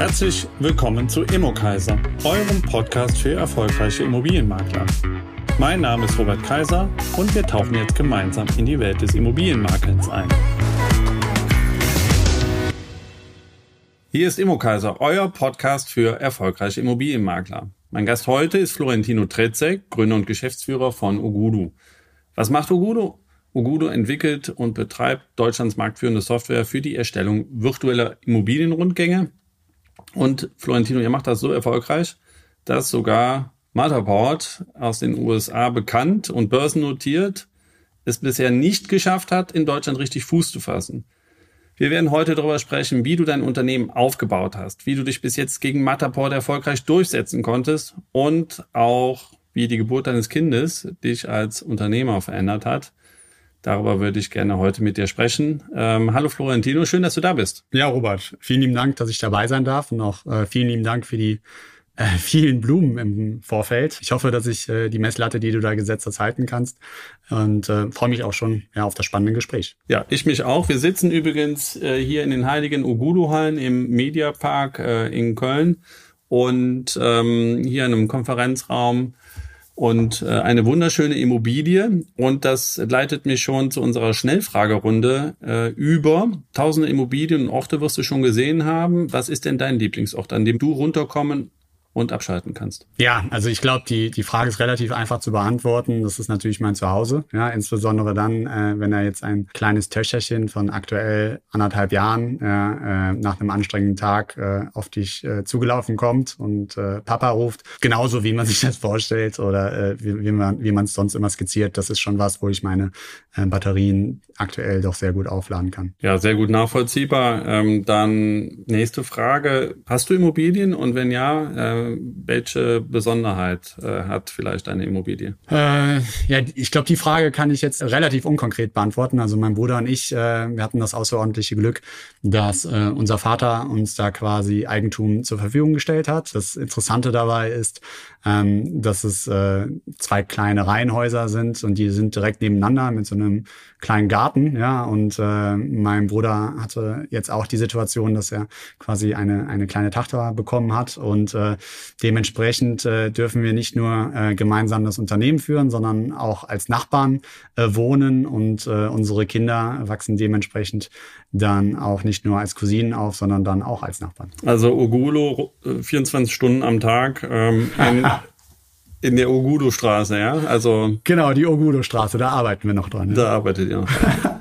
Herzlich willkommen zu Immokaiser, eurem Podcast für erfolgreiche Immobilienmakler. Mein Name ist Robert Kaiser und wir tauchen jetzt gemeinsam in die Welt des Immobilienmakelns ein. Hier ist Immokaiser, euer Podcast für erfolgreiche Immobilienmakler. Mein Gast heute ist Florentino Tretzek, Gründer und Geschäftsführer von Ugudu. Was macht Ugudu? Ugudu entwickelt und betreibt Deutschlands marktführende Software für die Erstellung virtueller Immobilienrundgänge. Und Florentino, ihr macht das so erfolgreich, dass sogar Matterport aus den USA bekannt und börsennotiert es bisher nicht geschafft hat, in Deutschland richtig Fuß zu fassen. Wir werden heute darüber sprechen, wie du dein Unternehmen aufgebaut hast, wie du dich bis jetzt gegen Matterport erfolgreich durchsetzen konntest und auch wie die Geburt deines Kindes dich als Unternehmer verändert hat. Darüber würde ich gerne heute mit dir sprechen. Ähm, hallo Florentino, schön, dass du da bist. Ja, Robert, vielen lieben Dank, dass ich dabei sein darf und auch äh, vielen lieben Dank für die äh, vielen Blumen im Vorfeld. Ich hoffe, dass ich äh, die Messlatte, die du da gesetzt hast, halten kannst und äh, freue mich auch schon ja, auf das spannende Gespräch. Ja, ich mich auch. Wir sitzen übrigens äh, hier in den heiligen Ogudu-Hallen im Mediapark äh, in Köln und ähm, hier in einem Konferenzraum und äh, eine wunderschöne Immobilie. Und das leitet mich schon zu unserer Schnellfragerunde äh, über. Tausende Immobilien und Orte wirst du schon gesehen haben. Was ist denn dein Lieblingsort, an dem du runterkommen und abschalten kannst? Ja, also ich glaube, die, die Frage ist relativ einfach zu beantworten. Das ist natürlich mein Zuhause. Ja, insbesondere dann, äh, wenn er jetzt ein kleines Töchterchen von aktuell anderthalb Jahren äh, äh, nach einem anstrengenden Tag äh, auf dich äh, zugelaufen kommt und äh, Papa ruft. Genauso wie man sich das vorstellt oder äh, wie, wie man wie man es sonst immer skizziert. Das ist schon was, wo ich meine äh, Batterien aktuell doch sehr gut aufladen kann. Ja, sehr gut nachvollziehbar. Ähm, dann nächste Frage. Hast du Immobilien? Und wenn ja, äh, welche Besonderheit äh, hat vielleicht eine Immobilie? Äh, ja, ich glaube, die Frage kann ich jetzt relativ unkonkret beantworten. Also mein Bruder und ich, äh, wir hatten das außerordentliche Glück, dass äh, unser Vater uns da quasi Eigentum zur Verfügung gestellt hat. Das Interessante dabei ist, ähm, dass es äh, zwei kleine Reihenhäuser sind und die sind direkt nebeneinander mit so einem kleinen Garten, ja. Und äh, mein Bruder hatte jetzt auch die Situation, dass er quasi eine eine kleine Tochter bekommen hat und äh, dementsprechend äh, dürfen wir nicht nur äh, gemeinsam das Unternehmen führen, sondern auch als Nachbarn äh, wohnen und äh, unsere Kinder wachsen dementsprechend dann auch nicht nur als Cousinen auf, sondern dann auch als Nachbarn. Also Ogulo 24 Stunden am Tag ähm, in, in der Ogudo-Straße, ja? Also genau, die Ogudo-Straße, da arbeiten wir noch dran. Ja. Da arbeitet ihr noch.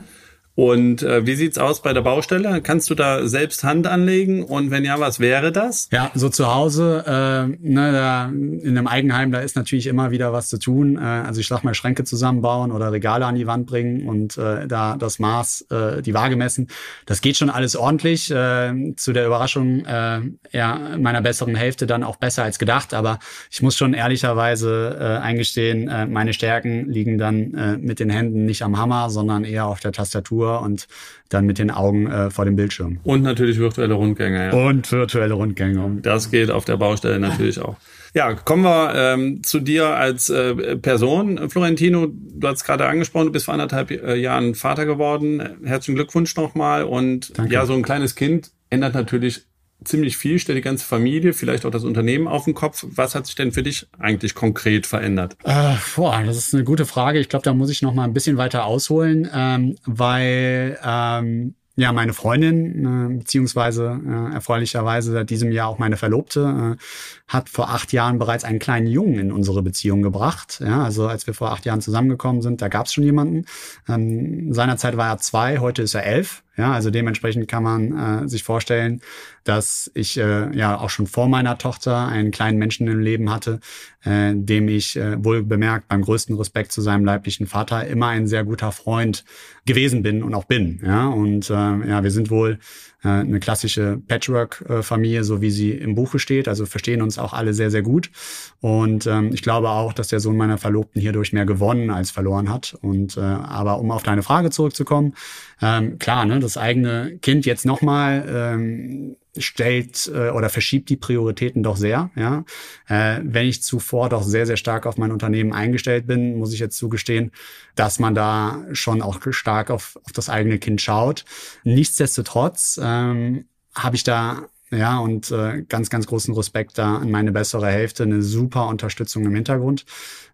Und äh, wie sieht's aus bei der Baustelle? Kannst du da selbst Hand anlegen? Und wenn ja, was wäre das? Ja, so zu Hause, äh, ne, da, in einem Eigenheim, da ist natürlich immer wieder was zu tun. Äh, also ich sag mal, Schränke zusammenbauen oder Regale an die Wand bringen und äh, da das Maß, äh, die Waage messen. Das geht schon alles ordentlich. Äh, zu der Überraschung äh, ja, meiner besseren Hälfte dann auch besser als gedacht. Aber ich muss schon ehrlicherweise äh, eingestehen, äh, meine Stärken liegen dann äh, mit den Händen nicht am Hammer, sondern eher auf der Tastatur und dann mit den Augen äh, vor dem Bildschirm. Und natürlich virtuelle Rundgänge. Ja. Und virtuelle Rundgänge. Das geht auf der Baustelle natürlich auch. Ja, kommen wir ähm, zu dir als äh, Person. Florentino, du hast gerade angesprochen, du bist vor anderthalb äh, Jahren Vater geworden. Herzlichen Glückwunsch nochmal. Und Danke. ja, so ein kleines Kind ändert natürlich ziemlich viel, stellt die ganze Familie, vielleicht auch das Unternehmen auf den Kopf. Was hat sich denn für dich eigentlich konkret verändert? Äh, boah, das ist eine gute Frage. Ich glaube, da muss ich noch mal ein bisschen weiter ausholen, ähm, weil ähm, ja, meine Freundin, äh, beziehungsweise äh, erfreulicherweise seit diesem Jahr auch meine Verlobte, äh, hat vor acht Jahren bereits einen kleinen Jungen in unsere Beziehung gebracht. Ja, also als wir vor acht Jahren zusammengekommen sind, da gab es schon jemanden. Ähm, seinerzeit war er zwei, heute ist er elf. Ja, also dementsprechend kann man äh, sich vorstellen, dass ich äh, ja auch schon vor meiner Tochter einen kleinen Menschen im Leben hatte, äh, dem ich äh, wohl bemerkt beim größten Respekt zu seinem leiblichen Vater immer ein sehr guter Freund gewesen bin und auch bin. Ja, und äh, ja, wir sind wohl äh, eine klassische Patchwork-Familie, so wie sie im Buche steht. Also verstehen uns auch alle sehr, sehr gut. Und ähm, ich glaube auch, dass der Sohn meiner Verlobten hierdurch mehr gewonnen als verloren hat. Und äh, aber um auf deine Frage zurückzukommen, ähm, klar, ne, das eigene Kind jetzt nochmal ähm, stellt äh, oder verschiebt die Prioritäten doch sehr. Ja, äh, wenn ich zuvor doch sehr sehr stark auf mein Unternehmen eingestellt bin, muss ich jetzt zugestehen, dass man da schon auch stark auf, auf das eigene Kind schaut. Nichtsdestotrotz ähm, habe ich da Ja, und äh, ganz, ganz großen Respekt da an meine bessere Hälfte, eine super Unterstützung im Hintergrund.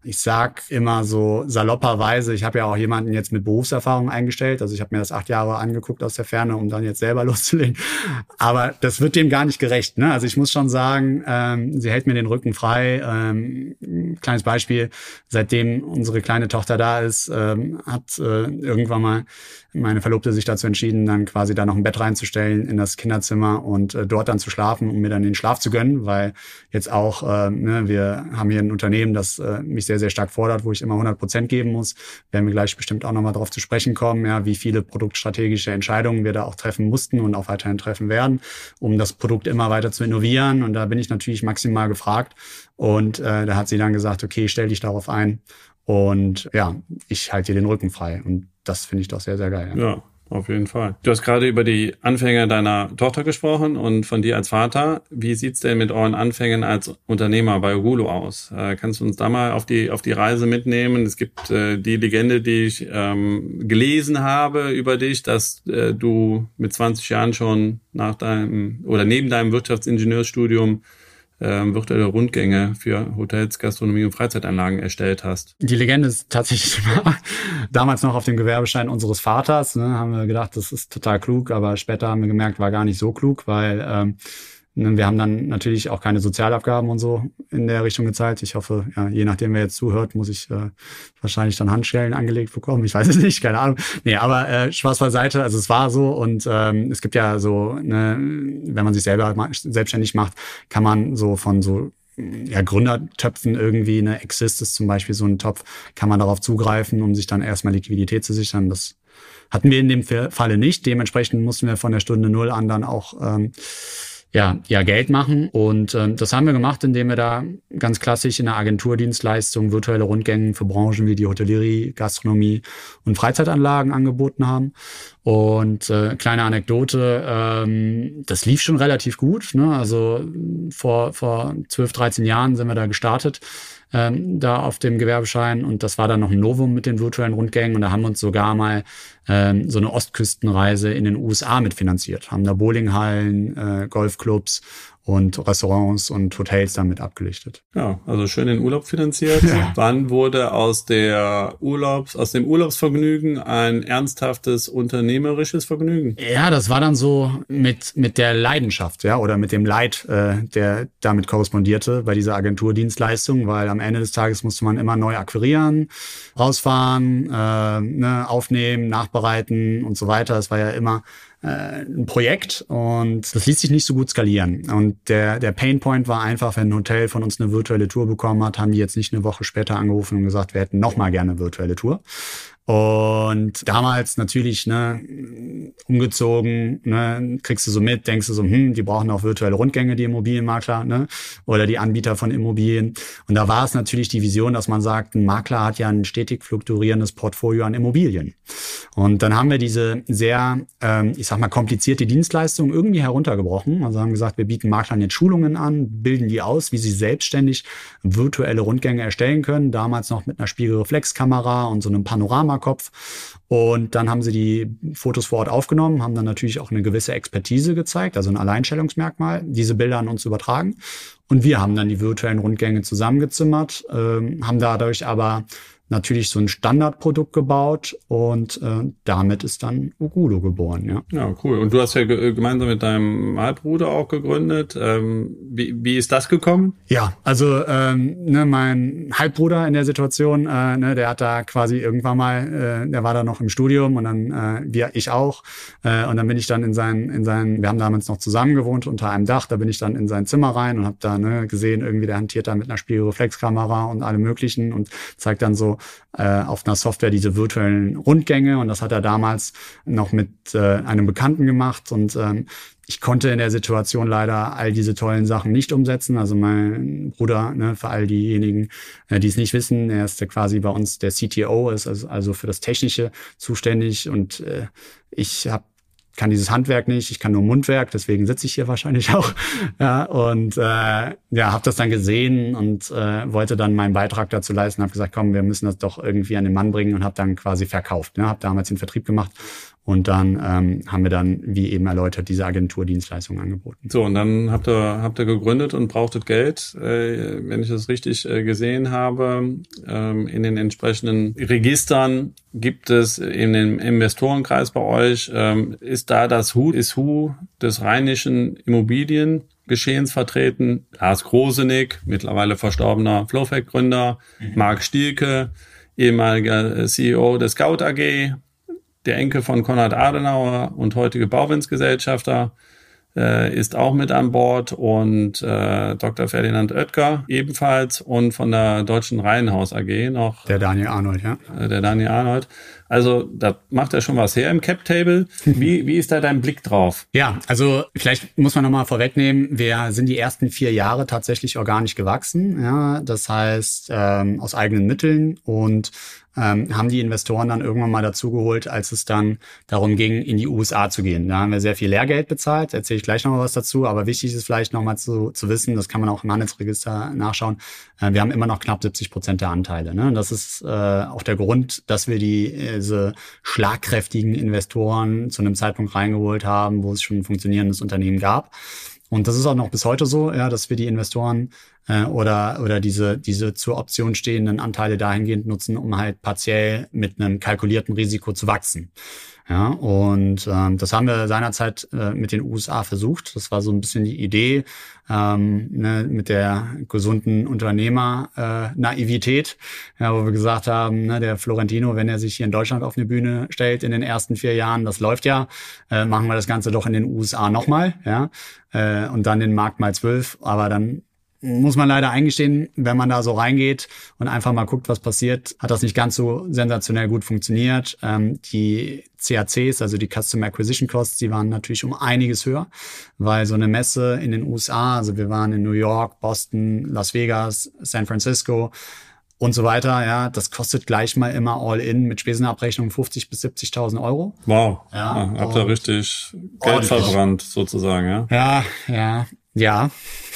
Ich sag immer so salopperweise, ich habe ja auch jemanden jetzt mit Berufserfahrung eingestellt. Also ich habe mir das acht Jahre angeguckt aus der Ferne, um dann jetzt selber loszulegen. Aber das wird dem gar nicht gerecht. Ne? Also ich muss schon sagen, ähm, sie hält mir den Rücken frei. Ähm, kleines Beispiel, seitdem unsere kleine Tochter da ist, ähm, hat äh, irgendwann mal meine Verlobte sich dazu entschieden, dann quasi da noch ein Bett reinzustellen in das Kinderzimmer und äh, dort dann zu schlafen, um mir dann den Schlaf zu gönnen, weil jetzt auch, äh, ne, wir haben hier ein Unternehmen, das äh, mich sehr, sehr stark fordert, wo ich immer 100 Prozent geben muss. Werden wir gleich bestimmt auch nochmal darauf zu sprechen kommen, ja, wie viele produktstrategische Entscheidungen wir da auch treffen mussten und auch weiterhin treffen werden, um das Produkt immer weiter zu innovieren. Und da bin ich natürlich maximal gefragt. Und äh, da hat sie dann gesagt, okay, stell dich darauf ein. Und ja, ich halte dir den Rücken frei. Und das finde ich doch sehr, sehr geil. Ja. ja. Auf jeden Fall. Du hast gerade über die Anfänge deiner Tochter gesprochen und von dir als Vater. Wie sieht's denn mit euren Anfängen als Unternehmer bei Ogulo aus? Äh, kannst du uns da mal auf die, auf die Reise mitnehmen? Es gibt äh, die Legende, die ich ähm, gelesen habe über dich, dass äh, du mit 20 Jahren schon nach deinem oder neben deinem Wirtschaftsingenieurstudium ähm, virtuelle Rundgänge für Hotels, Gastronomie und Freizeitanlagen erstellt hast. Die Legende ist tatsächlich damals noch auf dem Gewerbeschein unseres Vaters. Ne, haben wir gedacht, das ist total klug, aber später haben wir gemerkt, war gar nicht so klug, weil ähm, wir haben dann natürlich auch keine Sozialabgaben und so in der Richtung gezahlt. Ich hoffe, ja, je nachdem, wer jetzt zuhört, muss ich äh, wahrscheinlich dann Handschellen angelegt bekommen. Ich weiß es nicht, keine Ahnung. Nee, aber äh, Spaß beiseite. Also es war so und ähm, es gibt ja so, ne, wenn man sich selber selbstständig macht, kann man so von so ja, Gründertöpfen irgendwie, ne, Exist ist zum Beispiel so ein Topf, kann man darauf zugreifen, um sich dann erstmal Liquidität zu sichern. Das hatten wir in dem Falle nicht. Dementsprechend mussten wir von der Stunde Null an dann auch ähm, ja, ja Geld machen. Und äh, das haben wir gemacht, indem wir da ganz klassisch in der Agenturdienstleistung virtuelle Rundgänge für Branchen wie die Hotellerie, Gastronomie und Freizeitanlagen angeboten haben. Und äh, kleine Anekdote, ähm, das lief schon relativ gut. Ne? Also vor, vor 12, 13 Jahren sind wir da gestartet ähm, da auf dem Gewerbeschein. Und das war dann noch ein Novum mit den virtuellen Rundgängen und da haben wir uns sogar mal ähm, so eine Ostküstenreise in den USA mitfinanziert, haben da Bowlinghallen, äh, Golfclubs und Restaurants und Hotels damit abgelichtet. Ja, also schön den Urlaub finanziert. Ja. Wann wurde aus der Urlaubs, aus dem Urlaubsvergnügen ein ernsthaftes unternehmerisches Vergnügen? Ja, das war dann so mit mit der Leidenschaft, ja, oder mit dem Leid, äh, der damit korrespondierte bei dieser Agenturdienstleistung, weil am Ende des Tages musste man immer neu akquirieren, rausfahren, äh, ne, aufnehmen, nachbereiten und so weiter. Es war ja immer ein Projekt und das ließ sich nicht so gut skalieren. Und der, der Painpoint war einfach, wenn ein Hotel von uns eine virtuelle Tour bekommen hat, haben die jetzt nicht eine Woche später angerufen und gesagt, wir hätten noch mal gerne eine virtuelle Tour, und damals natürlich, ne, umgezogen, ne, kriegst du so mit, denkst du so, hm, die brauchen auch virtuelle Rundgänge, die Immobilienmakler, ne, oder die Anbieter von Immobilien. Und da war es natürlich die Vision, dass man sagt, ein Makler hat ja ein stetig fluktuierendes Portfolio an Immobilien. Und dann haben wir diese sehr, ähm, ich sag mal, komplizierte Dienstleistung irgendwie heruntergebrochen. Also haben gesagt, wir bieten Maklern jetzt Schulungen an, bilden die aus, wie sie selbstständig virtuelle Rundgänge erstellen können. Damals noch mit einer Spiegelreflexkamera und so einem Panorama Kopf. Und dann haben sie die Fotos vor Ort aufgenommen, haben dann natürlich auch eine gewisse Expertise gezeigt, also ein Alleinstellungsmerkmal, diese Bilder an uns übertragen. Und wir haben dann die virtuellen Rundgänge zusammengezimmert, äh, haben dadurch aber natürlich so ein Standardprodukt gebaut und äh, damit ist dann Ugudo geboren, ja. Ja, cool. Und du hast ja ge gemeinsam mit deinem Halbbruder auch gegründet. Ähm, wie, wie ist das gekommen? Ja, also ähm, ne, mein Halbbruder in der Situation, äh, ne, der hat da quasi irgendwann mal, äh, der war da noch im Studium und dann äh, wir, ich auch. Äh, und dann bin ich dann in sein, in sein, wir haben damals noch zusammen gewohnt unter einem Dach, da bin ich dann in sein Zimmer rein und habe da ne, gesehen, irgendwie der hantiert da mit einer Spiegelreflexkamera und allem möglichen und zeigt dann so, äh, auf einer Software diese virtuellen Rundgänge. Und das hat er damals noch mit äh, einem Bekannten gemacht. Und ähm, ich konnte in der Situation leider all diese tollen Sachen nicht umsetzen. Also mein Bruder, ne, für all diejenigen, äh, die es nicht wissen, er ist quasi bei uns der CTO, ist also, also für das Technische zuständig. Und äh, ich habe kann dieses Handwerk nicht, ich kann nur Mundwerk, deswegen sitze ich hier wahrscheinlich auch. Ja, und äh, ja, habe das dann gesehen und äh, wollte dann meinen Beitrag dazu leisten, habe gesagt, komm, wir müssen das doch irgendwie an den Mann bringen und habe dann quasi verkauft. Ne? Habe damals den Vertrieb gemacht Und dann ähm, haben wir dann, wie eben erläutert, diese Agenturdienstleistungen angeboten. So, und dann habt ihr, habt ihr gegründet und brauchtet Geld, äh, wenn ich das richtig äh, gesehen habe. Ähm, in den entsprechenden Registern gibt es in dem Investorenkreis bei euch, ähm, ist da das Hu, ist Hu des rheinischen Immobiliengeschehens vertreten. Lars Grosenick, mittlerweile verstorbener Flowfact-Gründer, mhm. Marc Stielke, ehemaliger CEO der Scout AG, der Enkel von Konrad Adenauer und heutige Bauwindsgesellschafter äh, ist auch mit an Bord und äh, Dr. Ferdinand Oetker ebenfalls und von der Deutschen Reihenhaus AG noch. Der Daniel Arnold, ja. Äh, der Daniel Arnold. Also da macht er schon was her im Cap-Table. Wie, wie ist da dein Blick drauf? Ja, also vielleicht muss man nochmal vorwegnehmen, wir sind die ersten vier Jahre tatsächlich organisch gewachsen. Ja, das heißt ähm, aus eigenen Mitteln und ähm, haben die Investoren dann irgendwann mal dazugeholt, als es dann darum ging, in die USA zu gehen. Da haben wir sehr viel Lehrgeld bezahlt, erzähle ich gleich noch mal was dazu, aber wichtig ist vielleicht noch mal zu, zu wissen, das kann man auch im Handelsregister nachschauen, äh, wir haben immer noch knapp 70 Prozent der Anteile. Ne? Das ist äh, auch der Grund, dass wir die, diese schlagkräftigen Investoren zu einem Zeitpunkt reingeholt haben, wo es schon ein funktionierendes Unternehmen gab. Und das ist auch noch bis heute so, ja, dass wir die Investoren äh, oder, oder diese, diese zur Option stehenden Anteile dahingehend nutzen, um halt partiell mit einem kalkulierten Risiko zu wachsen. Ja, und ähm, das haben wir seinerzeit äh, mit den USA versucht. Das war so ein bisschen die Idee ähm, ne, mit der gesunden Unternehmer-Naivität, äh, ja, wo wir gesagt haben, ne, der Florentino, wenn er sich hier in Deutschland auf eine Bühne stellt in den ersten vier Jahren, das läuft ja, äh, machen wir das Ganze doch in den USA nochmal, ja, äh, und dann den Markt mal zwölf, aber dann muss man leider eingestehen, wenn man da so reingeht und einfach mal guckt, was passiert, hat das nicht ganz so sensationell gut funktioniert. Ähm, die CACs, also die Customer Acquisition Costs, die waren natürlich um einiges höher, weil so eine Messe in den USA, also wir waren in New York, Boston, Las Vegas, San Francisco, und so weiter, ja, das kostet gleich mal immer all in mit Spesenabrechnung 50 bis 70.000 Euro. Wow, ja, ja habt ihr richtig Geld verbrannt sozusagen, ja? Ja, ja. Ja.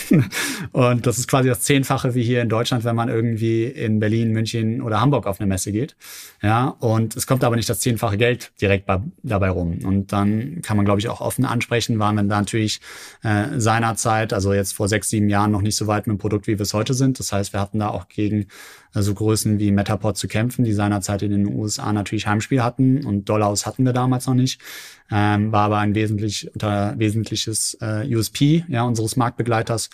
Und das ist quasi das Zehnfache wie hier in Deutschland, wenn man irgendwie in Berlin, München oder Hamburg auf eine Messe geht. Ja. Und es kommt aber nicht das zehnfache Geld direkt bei, dabei rum. Und dann kann man, glaube ich, auch offen ansprechen, waren wir da natürlich äh, seinerzeit, also jetzt vor sechs, sieben Jahren noch nicht so weit mit dem Produkt, wie wir es heute sind. Das heißt, wir hatten da auch gegen also Größen wie Metapod zu kämpfen, die seinerzeit in den USA natürlich Heimspiel hatten und Dollars hatten wir damals noch nicht. Ähm, war aber ein wesentlich unter wesentliches äh, USP ja unseres Marktbegleiters.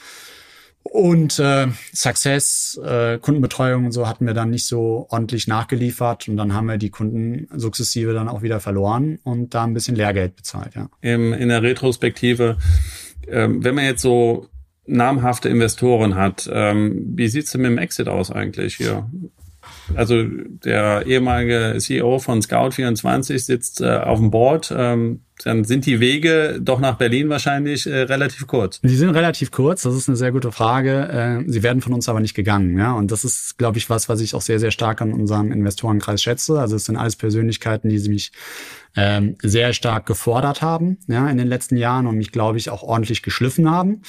Und äh, Success, äh, Kundenbetreuung und so hatten wir dann nicht so ordentlich nachgeliefert und dann haben wir die Kunden sukzessive dann auch wieder verloren und da ein bisschen Lehrgeld bezahlt, ja. Im, in der Retrospektive, ähm, wenn man jetzt so namhafte Investoren hat. Ähm, wie sieht's denn mit dem Exit aus eigentlich hier? Also der ehemalige CEO von Scout24 sitzt äh, auf dem Board. Ähm, dann sind die Wege doch nach Berlin wahrscheinlich äh, relativ kurz. Die sind relativ kurz, das ist eine sehr gute Frage. Äh, sie werden von uns aber nicht gegangen. Ja? Und das ist, glaube ich, was, was ich auch sehr, sehr stark an unserem Investorenkreis schätze. Also es sind alles Persönlichkeiten, die sie mich ähm, sehr stark gefordert haben ja, in den letzten Jahren und mich, glaube ich, auch ordentlich geschliffen haben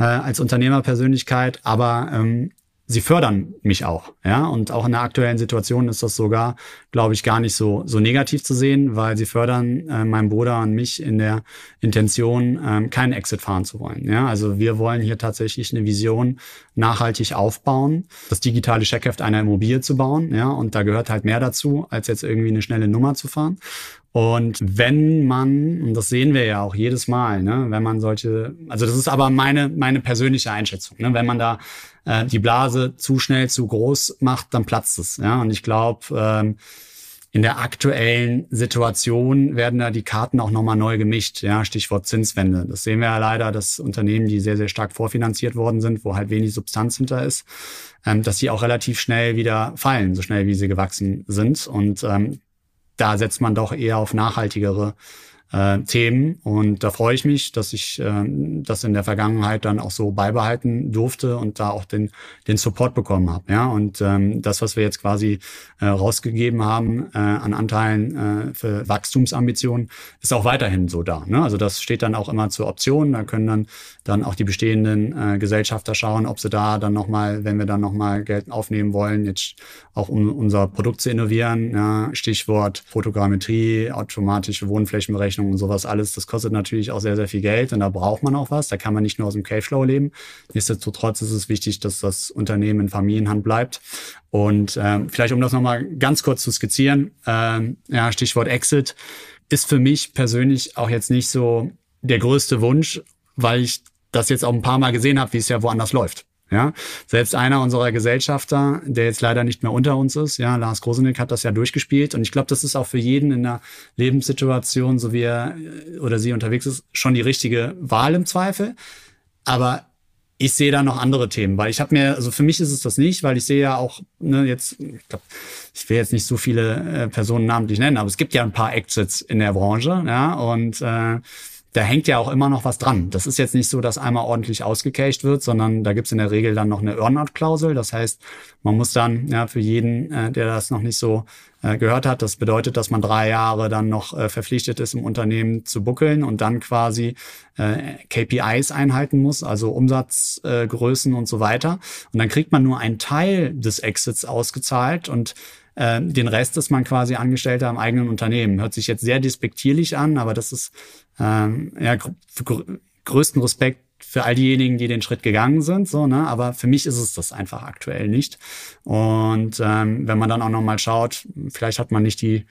äh, als Unternehmerpersönlichkeit. Aber ähm, sie fördern mich auch. Ja, und auch in der aktuellen Situation ist das sogar, glaube ich, gar nicht so, so negativ zu sehen, weil sie fördern äh, meinen Bruder und mich in der Intention, ähm, keinen Exit fahren zu wollen. Ja, also wir wollen hier tatsächlich eine Vision nachhaltig aufbauen, das digitale Checkheft einer Immobilie zu bauen. Ja, und da gehört halt mehr dazu, als jetzt irgendwie eine schnelle Nummer zu fahren. Und wenn man, und das sehen wir ja auch jedes Mal, ne, wenn man solche, also das ist aber meine, meine persönliche Einschätzung, ne, wenn man da äh, die Blase zu schnell zu groß macht, dann platzt es. Ja? Und ich glaube, ähm, in der aktuellen Situation werden da die Karten auch nochmal neu gemischt. Ja, Stichwort Zinswende. Das sehen wir ja leider, dass Unternehmen, die sehr, sehr stark vorfinanziert worden sind, wo halt wenig Substanz hinter ist, ähm, dass sie auch relativ schnell wieder fallen, so schnell wie sie gewachsen sind. Und ähm, da setzt man doch eher auf nachhaltigere äh, Themen. Und da freue ich mich, dass ich äh, das in der Vergangenheit dann auch so beibehalten durfte und da auch den, den Support bekommen habe. Ja? Und ähm, das, was wir jetzt quasi äh, rausgegeben haben äh, an Anteilen äh, für Wachstumsambitionen, ist auch weiterhin so da. Ne? Also das steht dann auch immer zur Option. Da können dann, dann auch die bestehenden äh, Gesellschafter schauen, ob sie da dann nochmal, wenn wir dann nochmal Geld aufnehmen wollen, jetzt auch um unser Produkt zu innovieren, ja? Stichwort Fotogrammetrie, automatische Wohnflächenberechnung, Rechnung und sowas alles, das kostet natürlich auch sehr, sehr viel Geld und da braucht man auch was. Da kann man nicht nur aus dem Cashflow leben. Nichtsdestotrotz ist es wichtig, dass das Unternehmen in Familienhand bleibt. Und ähm, vielleicht, um das nochmal ganz kurz zu skizzieren, ähm, ja, Stichwort Exit, ist für mich persönlich auch jetzt nicht so der größte Wunsch, weil ich das jetzt auch ein paar Mal gesehen habe, wie es ja woanders läuft. Ja, selbst einer unserer Gesellschafter, der jetzt leider nicht mehr unter uns ist, ja, Lars Grosenick hat das ja durchgespielt und ich glaube, das ist auch für jeden in der Lebenssituation, so wie er äh, oder sie unterwegs ist, schon die richtige Wahl im Zweifel. Aber ich sehe da noch andere Themen, weil ich habe mir, also für mich ist es das nicht, weil ich sehe ja auch, ne, jetzt, ich glaube, ich will jetzt nicht so viele äh, Personen namentlich nennen, aber es gibt ja ein paar Exits in der Branche, ja, und äh, da hängt ja auch immer noch was dran. Das ist jetzt nicht so, dass einmal ordentlich ausgecashed wird, sondern da gibt's in der Regel dann noch eine Earnout-Klausel. Das heißt, man muss dann ja, für jeden, äh, der das noch nicht so äh, gehört hat, das bedeutet, dass man drei Jahre dann noch äh, verpflichtet ist, im Unternehmen zu buckeln und dann quasi äh, KPIs einhalten muss, also Umsatzgrößen äh, und so weiter. Und dann kriegt man nur einen Teil des Exits ausgezahlt und äh, den Rest ist man quasi Angestellter im eigenen Unternehmen. Hört sich jetzt sehr despektierlich an, aber das ist ähm, ja gr größten Respekt für all diejenigen, die den Schritt gegangen sind, so, ne? Aber für mich ist es das einfach aktuell nicht. Und ähm, wenn man dann auch nochmal schaut, vielleicht hat man nicht die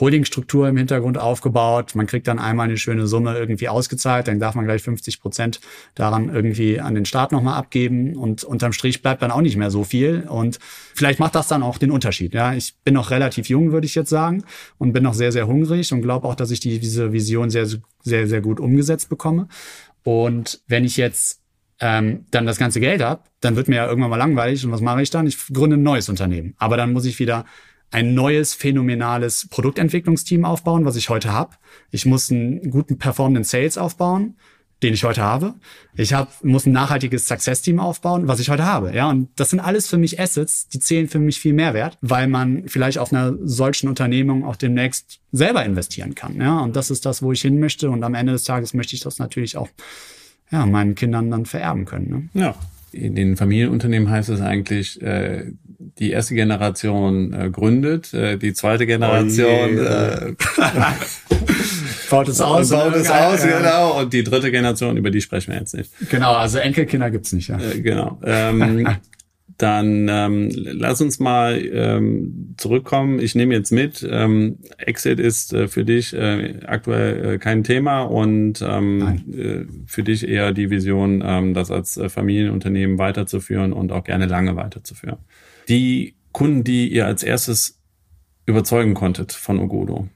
Holdingstruktur im Hintergrund aufgebaut, man kriegt dann einmal eine schöne Summe irgendwie ausgezahlt, dann darf man gleich 50 Prozent daran irgendwie an den Staat nochmal abgeben und unterm Strich bleibt dann auch nicht mehr so viel. Und vielleicht macht das dann auch den Unterschied. Ja, ich bin noch relativ jung, würde ich jetzt sagen, und bin noch sehr, sehr hungrig und glaube auch, dass ich die, diese Vision sehr, sehr, sehr gut umgesetzt bekomme. Und wenn ich jetzt ähm, dann das ganze Geld habe, dann wird mir ja irgendwann mal langweilig. Und was mache ich dann? Ich gründe ein neues Unternehmen. Aber dann muss ich wieder ein neues, phänomenales Produktentwicklungsteam aufbauen, was ich heute habe. Ich muss einen guten performenden Sales aufbauen den ich heute habe. Ich hab, muss ein nachhaltiges Success-Team aufbauen, was ich heute habe. Ja, und das sind alles für mich Assets, die zählen für mich viel Mehrwert, weil man vielleicht auf einer solchen Unternehmung auch demnächst selber investieren kann. Ja, und das ist das, wo ich hin möchte. Und am Ende des Tages möchte ich das natürlich auch ja, meinen Kindern dann vererben können. Ne? Ja. In den Familienunternehmen heißt es eigentlich, äh, die erste Generation äh, gründet, äh, die zweite Generation oh äh, baut es aus. Baut es aus, ja. genau. Und die dritte Generation, über die sprechen wir jetzt nicht. Genau, also Enkelkinder gibt's nicht. Ja. Äh, genau. Ähm, dann ähm, lass uns mal ähm, zurückkommen. Ich nehme jetzt mit, ähm, Exit ist äh, für dich äh, aktuell äh, kein Thema und ähm, äh, für dich eher die Vision, ähm, das als äh, Familienunternehmen weiterzuführen und auch gerne lange weiterzuführen. Die Kunden, die ihr als erstes überzeugen konntet von Ogodo,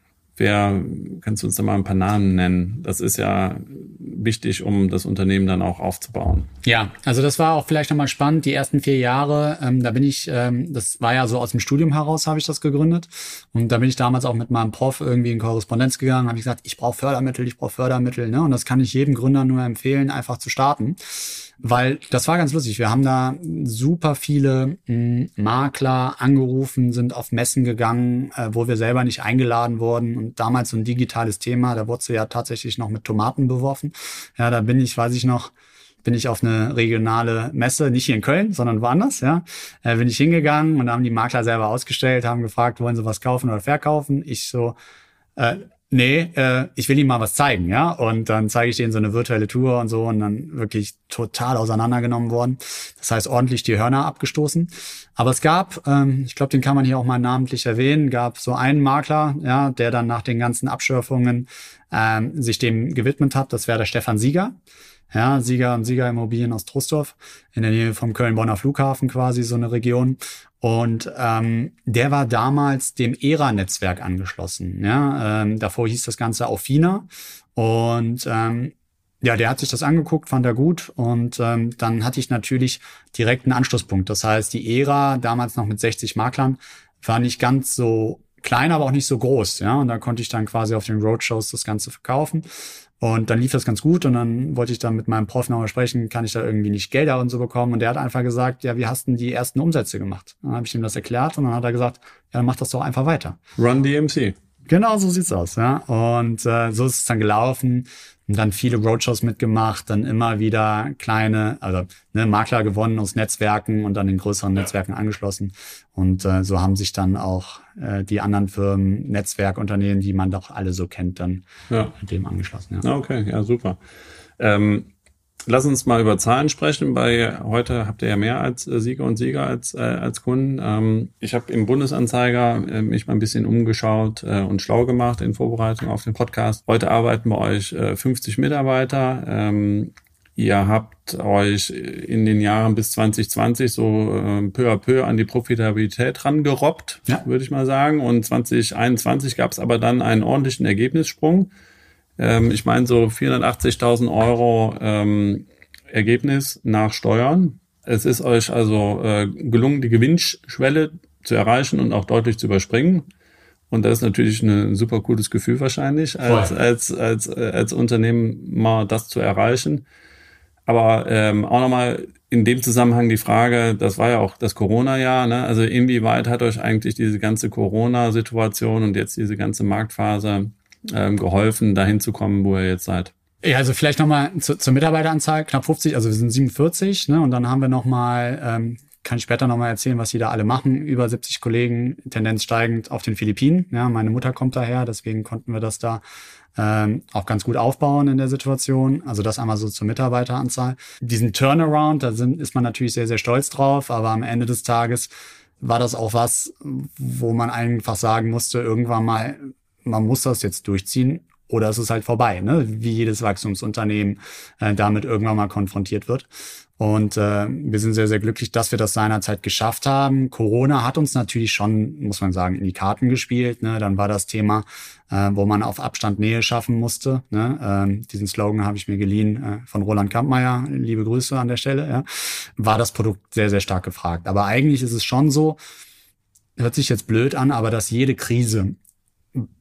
Wer, kannst du uns da mal ein paar Namen nennen? Das ist ja wichtig, um das Unternehmen dann auch aufzubauen. Ja, also das war auch vielleicht nochmal spannend. Die ersten vier Jahre, ähm, da bin ich, ähm, das war ja so aus dem Studium heraus, habe ich das gegründet. Und da bin ich damals auch mit meinem Prof irgendwie in Korrespondenz gegangen, habe ich gesagt, ich brauche Fördermittel, ich brauche Fördermittel. Ne? Und das kann ich jedem Gründer nur empfehlen, einfach zu starten weil das war ganz lustig. Wir haben da super viele hm, Makler angerufen, sind auf Messen gegangen, äh, wo wir selber nicht eingeladen wurden. Und damals so ein digitales Thema, da wurde sie ja tatsächlich noch mit Tomaten beworfen. Ja, da bin ich, weiß ich noch, bin ich auf eine regionale Messe, nicht hier in Köln, sondern woanders, ja, äh, bin ich hingegangen und haben die Makler selber ausgestellt, haben gefragt, wollen sie was kaufen oder verkaufen. Ich so, äh, nee, äh, ich will ihm mal was zeigen, ja. Und dann zeige ich denen so eine virtuelle Tour und so und dann wirklich total auseinandergenommen worden. Das heißt, ordentlich die Hörner abgestoßen. Aber es gab, ähm, ich glaube, den kann man hier auch mal namentlich erwähnen, gab so einen Makler, ja, der dann nach den ganzen Abschürfungen ähm, sich dem gewidmet hat. Das wäre der Stefan Sieger. Ja, Sieger und Sieger Immobilien aus Trostorf, in der Nähe vom Köln-Bonner Flughafen quasi, so eine Region. Und ähm, der war damals dem ERA-Netzwerk angeschlossen. Ja, ähm, davor hieß das Ganze Aufina. Und ähm, ja, der hat sich das angeguckt, fand er gut. Und ähm, dann hatte ich natürlich direkt einen Anschlusspunkt. Das heißt, die ERA, damals noch mit 60 Maklern, war nicht ganz so klein, aber auch nicht so groß, ja. Und da konnte ich dann quasi auf den Roadshows das Ganze verkaufen. Und dann lief das ganz gut und dann wollte ich dann mit meinem Prof nochmal sprechen, kann ich da irgendwie nicht Gelder und so bekommen? Und der hat einfach gesagt, ja, wie hast denn die ersten Umsätze gemacht? Dann habe ich ihm das erklärt und dann hat er gesagt, ja, dann mach das doch einfach weiter. Run DMC. Genau, so sieht's aus, ja. Und äh, so ist es dann gelaufen dann viele Roadshows mitgemacht, dann immer wieder kleine, also ne, Makler gewonnen aus Netzwerken und dann in größeren Netzwerken angeschlossen. Und äh, so haben sich dann auch äh, die anderen Firmen, Netzwerkunternehmen, die man doch alle so kennt, dann ja. dem angeschlossen. Ja. Okay, ja, super. Ähm, Lass uns mal über Zahlen sprechen. Bei heute habt ihr ja mehr als äh, Sieger und Sieger als, äh, als Kunden. Ähm, ich habe im Bundesanzeiger äh, mich mal ein bisschen umgeschaut äh, und schlau gemacht in Vorbereitung auf den Podcast. Heute arbeiten bei euch äh, 50 Mitarbeiter. Ähm, ihr habt euch in den Jahren bis 2020 so äh, peu à peu an die Profitabilität rangerobbt, ja. würde ich mal sagen. Und 2021 gab es aber dann einen ordentlichen Ergebnissprung. Ähm, ich meine so 480.000 Euro ähm, Ergebnis nach Steuern. Es ist euch also äh, gelungen, die Gewinnschwelle zu erreichen und auch deutlich zu überspringen. Und das ist natürlich ein super cooles Gefühl wahrscheinlich, als, als, als, äh, als Unternehmer das zu erreichen. Aber ähm, auch nochmal in dem Zusammenhang die Frage, das war ja auch das Corona-Jahr, ne? also inwieweit hat euch eigentlich diese ganze Corona-Situation und jetzt diese ganze Marktphase ähm, geholfen, dahin zu kommen, wo ihr jetzt seid? Ja, also vielleicht nochmal zu, zur Mitarbeiteranzahl, knapp 50, also wir sind 47, ne? Und dann haben wir nochmal, ähm, kann ich später nochmal erzählen, was die da alle machen, über 70 Kollegen, Tendenz steigend auf den Philippinen. Ja, meine Mutter kommt daher, deswegen konnten wir das da ähm, auch ganz gut aufbauen in der Situation. Also das einmal so zur Mitarbeiteranzahl. Diesen Turnaround, da sind, ist man natürlich sehr, sehr stolz drauf, aber am Ende des Tages war das auch was, wo man einfach sagen musste, irgendwann mal man muss das jetzt durchziehen oder es ist halt vorbei, ne? wie jedes Wachstumsunternehmen äh, damit irgendwann mal konfrontiert wird. Und äh, wir sind sehr, sehr glücklich, dass wir das seinerzeit geschafft haben. Corona hat uns natürlich schon, muss man sagen, in die Karten gespielt. Ne? Dann war das Thema, äh, wo man auf Abstand Nähe schaffen musste. Ne? Ähm, diesen Slogan habe ich mir geliehen äh, von Roland Kampmeier. Liebe Grüße an der Stelle. Ja? War das Produkt sehr, sehr stark gefragt. Aber eigentlich ist es schon so, hört sich jetzt blöd an, aber dass jede Krise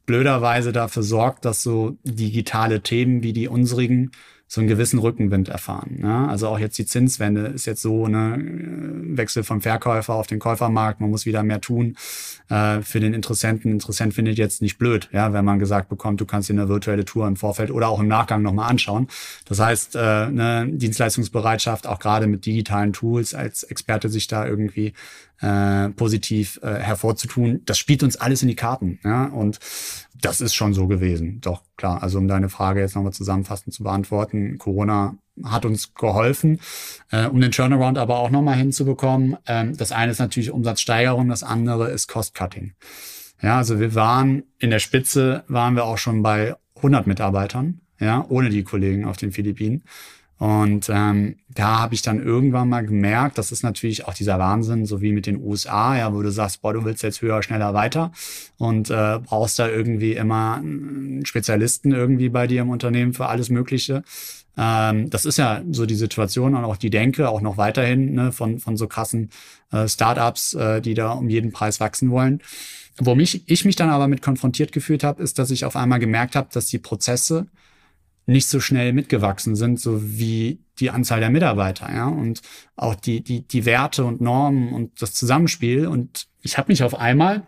blöderweise dafür sorgt, dass so digitale Themen wie die unsrigen so einen gewissen Rückenwind erfahren. Ne? Also auch jetzt die Zinswende ist jetzt so eine äh, Wechsel vom Verkäufer auf den Käufermarkt. Man muss wieder mehr tun äh, für den Interessenten. Interessent findet jetzt nicht blöd, ja, wenn man gesagt bekommt, du kannst dir eine virtuelle Tour im Vorfeld oder auch im Nachgang nochmal anschauen. Das heißt, äh, eine Dienstleistungsbereitschaft, auch gerade mit digitalen Tools als Experte sich da irgendwie äh, positiv äh, hervorzutun, das spielt uns alles in die Karten. Ja? Und das ist schon so gewesen. Doch, klar. Also um deine Frage jetzt nochmal zusammenfassend zu beantworten, Corona hat uns geholfen, äh, um den Turnaround aber auch nochmal hinzubekommen. Ähm, das eine ist natürlich Umsatzsteigerung, das andere ist Cost-Cutting. Ja, also wir waren in der Spitze, waren wir auch schon bei 100 Mitarbeitern, ja, ohne die Kollegen auf den Philippinen. Und ähm, da habe ich dann irgendwann mal gemerkt, das ist natürlich auch dieser Wahnsinn, so wie mit den USA, ja, wo du sagst, boah, du willst jetzt höher, schneller, weiter und äh, brauchst da irgendwie immer einen Spezialisten irgendwie bei dir im Unternehmen für alles Mögliche. Ähm, das ist ja so die Situation und auch die Denke, auch noch weiterhin ne, von, von so krassen äh, Startups, äh, die da um jeden Preis wachsen wollen. Wo mich, ich mich dann aber mit konfrontiert gefühlt habe, ist, dass ich auf einmal gemerkt habe, dass die Prozesse nicht so schnell mitgewachsen sind, so wie die Anzahl der Mitarbeiter, ja, und auch die, die, die Werte und Normen und das Zusammenspiel. Und ich habe mich auf einmal,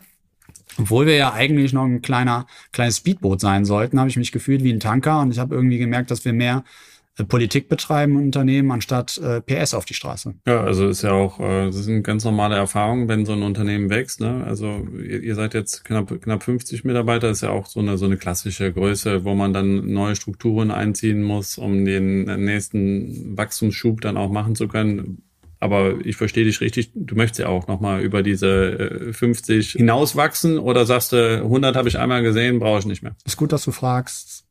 obwohl wir ja eigentlich noch ein kleiner, kleines Speedboot sein sollten, habe ich mich gefühlt wie ein Tanker und ich habe irgendwie gemerkt, dass wir mehr Politik betreiben Unternehmen anstatt äh, PS auf die Straße. Ja, also ist ja auch, äh, das sind ganz normale Erfahrungen, wenn so ein Unternehmen wächst. Ne? Also ihr, ihr seid jetzt knapp knapp 50 Mitarbeiter, ist ja auch so eine so eine klassische Größe, wo man dann neue Strukturen einziehen muss, um den nächsten Wachstumsschub dann auch machen zu können. Aber ich verstehe dich richtig, du möchtest ja auch nochmal über diese 50 äh, hinauswachsen oder sagst du, 100 habe ich einmal gesehen, brauche ich nicht mehr? Ist gut, dass du fragst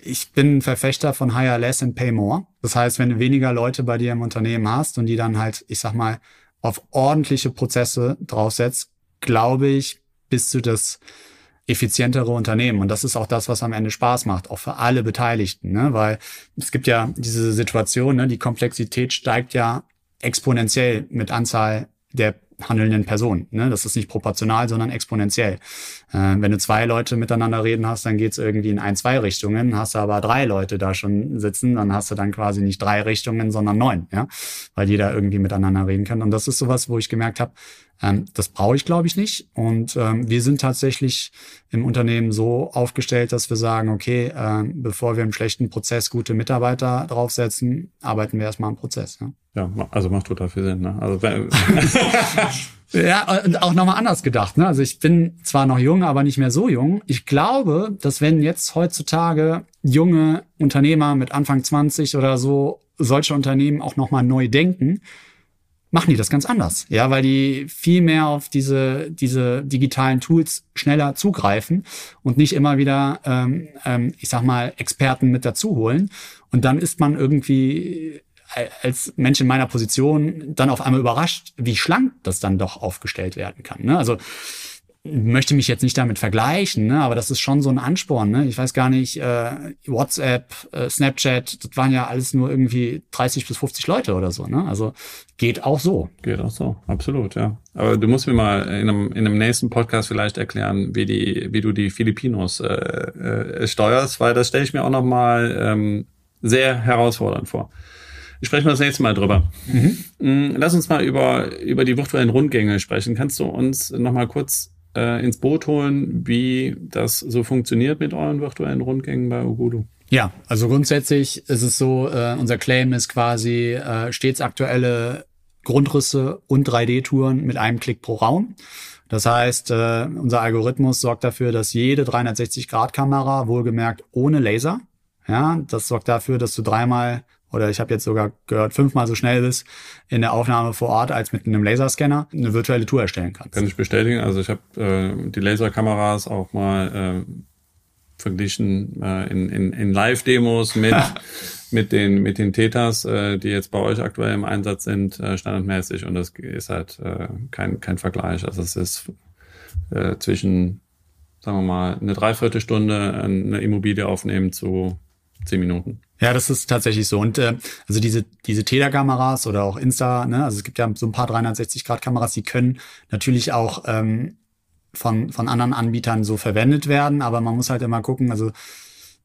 ich bin ein Verfechter von hire less and pay more. Das heißt, wenn du weniger Leute bei dir im Unternehmen hast und die dann halt, ich sag mal, auf ordentliche Prozesse draufsetzt, glaube ich, bist du das effizientere Unternehmen. Und das ist auch das, was am Ende Spaß macht, auch für alle Beteiligten. Ne? Weil es gibt ja diese Situation, ne? die Komplexität steigt ja exponentiell mit Anzahl der handelnden Personen. Ne? Das ist nicht proportional, sondern exponentiell. Äh, wenn du zwei Leute miteinander reden hast, dann geht's irgendwie in ein, zwei Richtungen. Hast du aber drei Leute da schon sitzen, dann hast du dann quasi nicht drei Richtungen, sondern neun, ja, weil jeder irgendwie miteinander reden kann. Und das ist sowas, wo ich gemerkt habe, ähm, das brauche ich, glaube ich, nicht. Und ähm, wir sind tatsächlich im Unternehmen so aufgestellt, dass wir sagen, okay, äh, bevor wir im schlechten Prozess gute Mitarbeiter draufsetzen, arbeiten wir erstmal am Prozess. Ja, ja also macht total viel Sinn. Ne? Also ja, und auch nochmal anders gedacht. Ne? Also ich bin zwar noch jung, aber nicht mehr so jung. Ich glaube, dass wenn jetzt heutzutage junge Unternehmer mit Anfang 20 oder so solche Unternehmen auch nochmal neu denken, machen die das ganz anders. Ja, weil die viel mehr auf diese, diese digitalen Tools schneller zugreifen und nicht immer wieder, ähm, ähm, ich sag mal, Experten mit dazu holen. Und dann ist man irgendwie als Mensch in meiner Position dann auf einmal überrascht, wie schlank das dann doch aufgestellt werden kann. Ne? Also möchte mich jetzt nicht damit vergleichen, ne? aber das ist schon so ein Ansporn. Ne? Ich weiß gar nicht, äh, WhatsApp, äh, Snapchat, das waren ja alles nur irgendwie 30 bis 50 Leute oder so. Ne? Also geht auch so. Geht auch so, absolut, ja. Aber du musst mir mal in einem, in einem nächsten Podcast vielleicht erklären, wie die, wie du die Filipinos äh, äh, steuerst, weil das stelle ich mir auch noch mal ähm, sehr herausfordernd vor. Sprechen wir das nächste Mal drüber. Mhm. Mm, lass uns mal über, über die virtuellen Rundgänge sprechen. Kannst du uns noch mal kurz äh, ins Boot holen, wie das so funktioniert mit euren virtuellen Rundgängen bei Ugudu? Ja, also grundsätzlich ist es so, äh, unser Claim ist quasi äh, stets aktuelle Grundrisse und 3D-Touren mit einem Klick pro Raum. Das heißt, äh, unser Algorithmus sorgt dafür, dass jede 360-Grad-Kamera, wohlgemerkt ohne Laser, ja, das sorgt dafür, dass du dreimal oder ich habe jetzt sogar gehört, fünfmal so schnell bist in der Aufnahme vor Ort als mit einem Laserscanner eine virtuelle Tour erstellen kannst. Kann ich bestätigen. Also ich habe äh, die Laserkameras auch mal äh, verglichen äh, in, in, in Live-Demos mit mit den mit den Täters, äh, die jetzt bei euch aktuell im Einsatz sind, äh, standardmäßig und das ist halt äh, kein kein Vergleich. Also es ist äh, zwischen sagen wir mal eine Dreiviertelstunde eine Immobilie aufnehmen zu zehn Minuten. Ja, das ist tatsächlich so. Und äh, also diese, diese TEDA-Kameras oder auch Insta, ne, also es gibt ja so ein paar 360-Grad-Kameras, die können natürlich auch ähm, von, von anderen Anbietern so verwendet werden, aber man muss halt immer gucken, also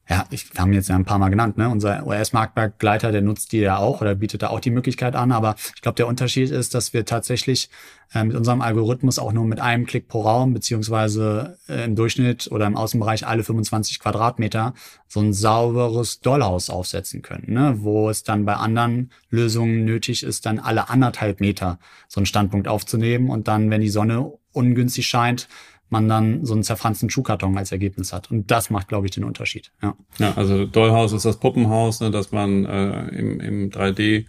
ja, ich, wir haben jetzt ja ein paar Mal genannt, ne? Unser OS-Marktbegleiter, der nutzt die ja auch oder bietet da auch die Möglichkeit an. Aber ich glaube, der Unterschied ist, dass wir tatsächlich äh, mit unserem Algorithmus auch nur mit einem Klick pro Raum, beziehungsweise äh, im Durchschnitt oder im Außenbereich alle 25 Quadratmeter so ein sauberes Dollhaus aufsetzen können, ne? wo es dann bei anderen Lösungen nötig ist, dann alle anderthalb Meter so einen Standpunkt aufzunehmen und dann, wenn die Sonne ungünstig scheint, man dann so einen zerfransten Schuhkarton als Ergebnis hat. Und das macht, glaube ich, den Unterschied. Ja, ja also Dollhaus ist das Puppenhaus, ne, dass man äh, im, im 3D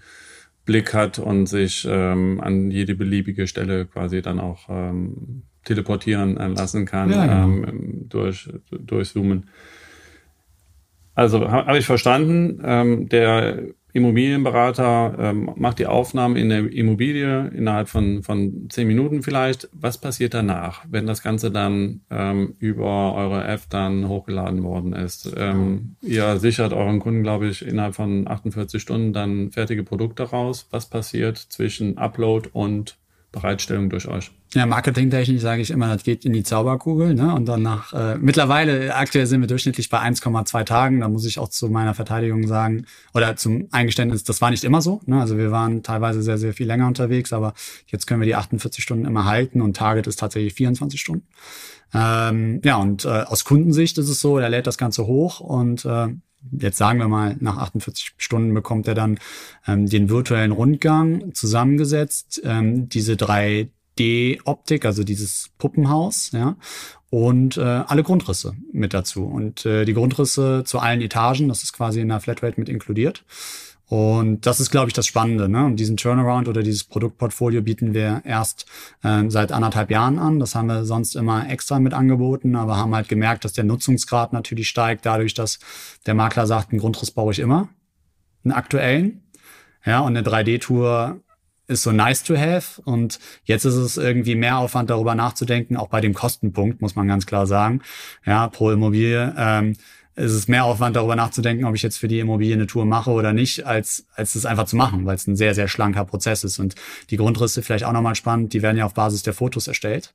Blick hat und sich ähm, an jede beliebige Stelle quasi dann auch ähm, teleportieren lassen kann ja, genau. ähm, durch durchzoomen. Also habe hab ich verstanden. Ähm, der Immobilienberater ähm, macht die Aufnahme in der Immobilie innerhalb von, von zehn Minuten vielleicht. Was passiert danach, wenn das Ganze dann ähm, über eure App dann hochgeladen worden ist? Ähm, ihr sichert euren Kunden, glaube ich, innerhalb von 48 Stunden dann fertige Produkte raus. Was passiert zwischen Upload und Bereitstellung durch euch? Ja, marketingtechnisch sage ich immer, das geht in die Zauberkugel. Ne? Und dann nach, äh, mittlerweile, aktuell sind wir durchschnittlich bei 1,2 Tagen. Da muss ich auch zu meiner Verteidigung sagen, oder zum Eingeständnis, das war nicht immer so. Ne? Also wir waren teilweise sehr, sehr viel länger unterwegs, aber jetzt können wir die 48 Stunden immer halten und Target ist tatsächlich 24 Stunden. Ähm, ja, und äh, aus Kundensicht ist es so, der lädt das Ganze hoch und äh, jetzt sagen wir mal, nach 48 Stunden bekommt er dann ähm, den virtuellen Rundgang zusammengesetzt, ähm, diese 3D-Optik, also dieses Puppenhaus, ja, und äh, alle Grundrisse mit dazu. Und äh, die Grundrisse zu allen Etagen, das ist quasi in der Flatrate mit inkludiert. Und das ist, glaube ich, das Spannende. Ne? Und diesen Turnaround oder dieses Produktportfolio bieten wir erst äh, seit anderthalb Jahren an. Das haben wir sonst immer extra mit angeboten, aber haben halt gemerkt, dass der Nutzungsgrad natürlich steigt, dadurch, dass der Makler sagt, einen Grundriss brauche ich immer, einen aktuellen. Ja, und eine 3D-Tour ist so nice to have. Und jetzt ist es irgendwie mehr Aufwand, darüber nachzudenken, auch bei dem Kostenpunkt, muss man ganz klar sagen. Ja, pro Immobilie. Ähm, ist es mehr Aufwand, darüber nachzudenken, ob ich jetzt für die Immobilie eine Tour mache oder nicht, als, als es einfach zu machen, weil es ein sehr, sehr schlanker Prozess ist. Und die Grundrisse vielleicht auch nochmal spannend, die werden ja auf Basis der Fotos erstellt.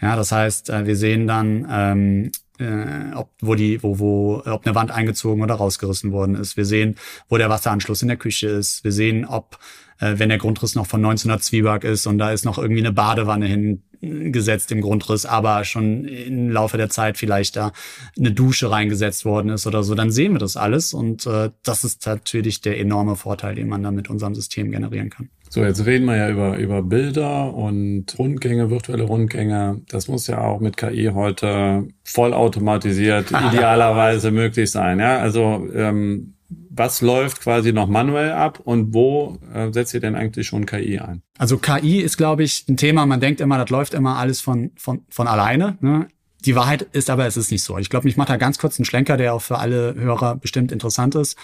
Ja, das heißt, äh, wir sehen dann, ähm, äh, ob, wo die, wo, wo, ob eine Wand eingezogen oder rausgerissen worden ist. Wir sehen, wo der Wasseranschluss in der Küche ist. Wir sehen, ob, äh, wenn der Grundriss noch von 1900 Zwieback ist und da ist noch irgendwie eine Badewanne hingesetzt im Grundriss, aber schon im Laufe der Zeit vielleicht da eine Dusche reingesetzt worden ist oder so, dann sehen wir das alles und äh, das ist natürlich der enorme Vorteil, den man da mit unserem System generieren kann. So, jetzt reden wir ja über, über Bilder und Rundgänge, virtuelle Rundgänge. Das muss ja auch mit KI heute vollautomatisiert idealerweise möglich sein. Ja, also ähm, was läuft quasi noch manuell ab und wo äh, setzt ihr denn eigentlich schon KI ein? Also KI ist, glaube ich, ein Thema. Man denkt immer, das läuft immer alles von von von alleine. Ne? Die Wahrheit ist aber, es ist nicht so. Ich glaube, ich mache da ganz kurz einen Schlenker, der auch für alle Hörer bestimmt interessant ist.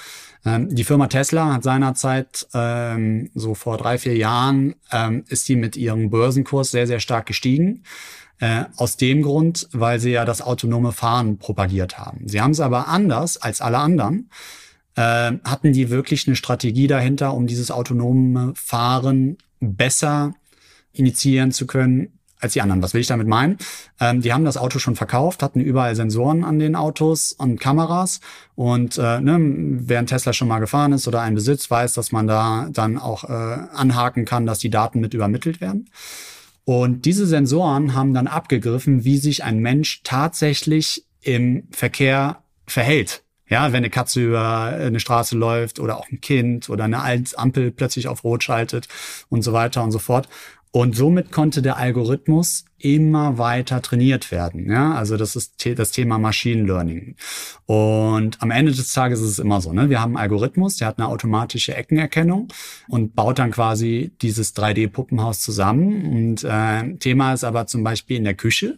Ähm, die Firma Tesla hat seinerzeit, ähm, so vor drei, vier Jahren, ähm, ist die mit ihrem Börsenkurs sehr, sehr stark gestiegen. Äh, aus dem Grund, weil sie ja das autonome Fahren propagiert haben. Sie haben es aber anders als alle anderen. Äh, hatten die wirklich eine Strategie dahinter, um dieses autonome Fahren besser initiieren zu können, als die anderen. Was will ich damit meinen? Ähm, die haben das Auto schon verkauft, hatten überall Sensoren an den Autos und Kameras. Und äh, ne, wer ein Tesla schon mal gefahren ist oder einen besitzt, weiß, dass man da dann auch äh, anhaken kann, dass die Daten mit übermittelt werden. Und diese Sensoren haben dann abgegriffen, wie sich ein Mensch tatsächlich im Verkehr verhält. Ja, wenn eine Katze über eine Straße läuft oder auch ein Kind oder eine Ampel plötzlich auf Rot schaltet und so weiter und so fort. Und somit konnte der Algorithmus immer weiter trainiert werden. Ja, also das ist das Thema Machine Learning. Und am Ende des Tages ist es immer so, ne? Wir haben einen Algorithmus, der hat eine automatische Eckenerkennung und baut dann quasi dieses 3D-Puppenhaus zusammen. Und äh, Thema ist aber zum Beispiel in der Küche.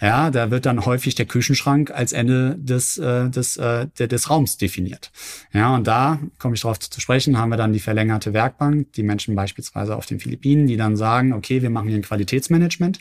Ja, da wird dann häufig der Küchenschrank als Ende des, äh, des, äh, des Raums definiert. Ja, und da komme ich darauf zu sprechen, haben wir dann die verlängerte Werkbank, die Menschen beispielsweise auf den Philippinen, die dann sagen, okay, wir machen hier ein Qualitätsmanagement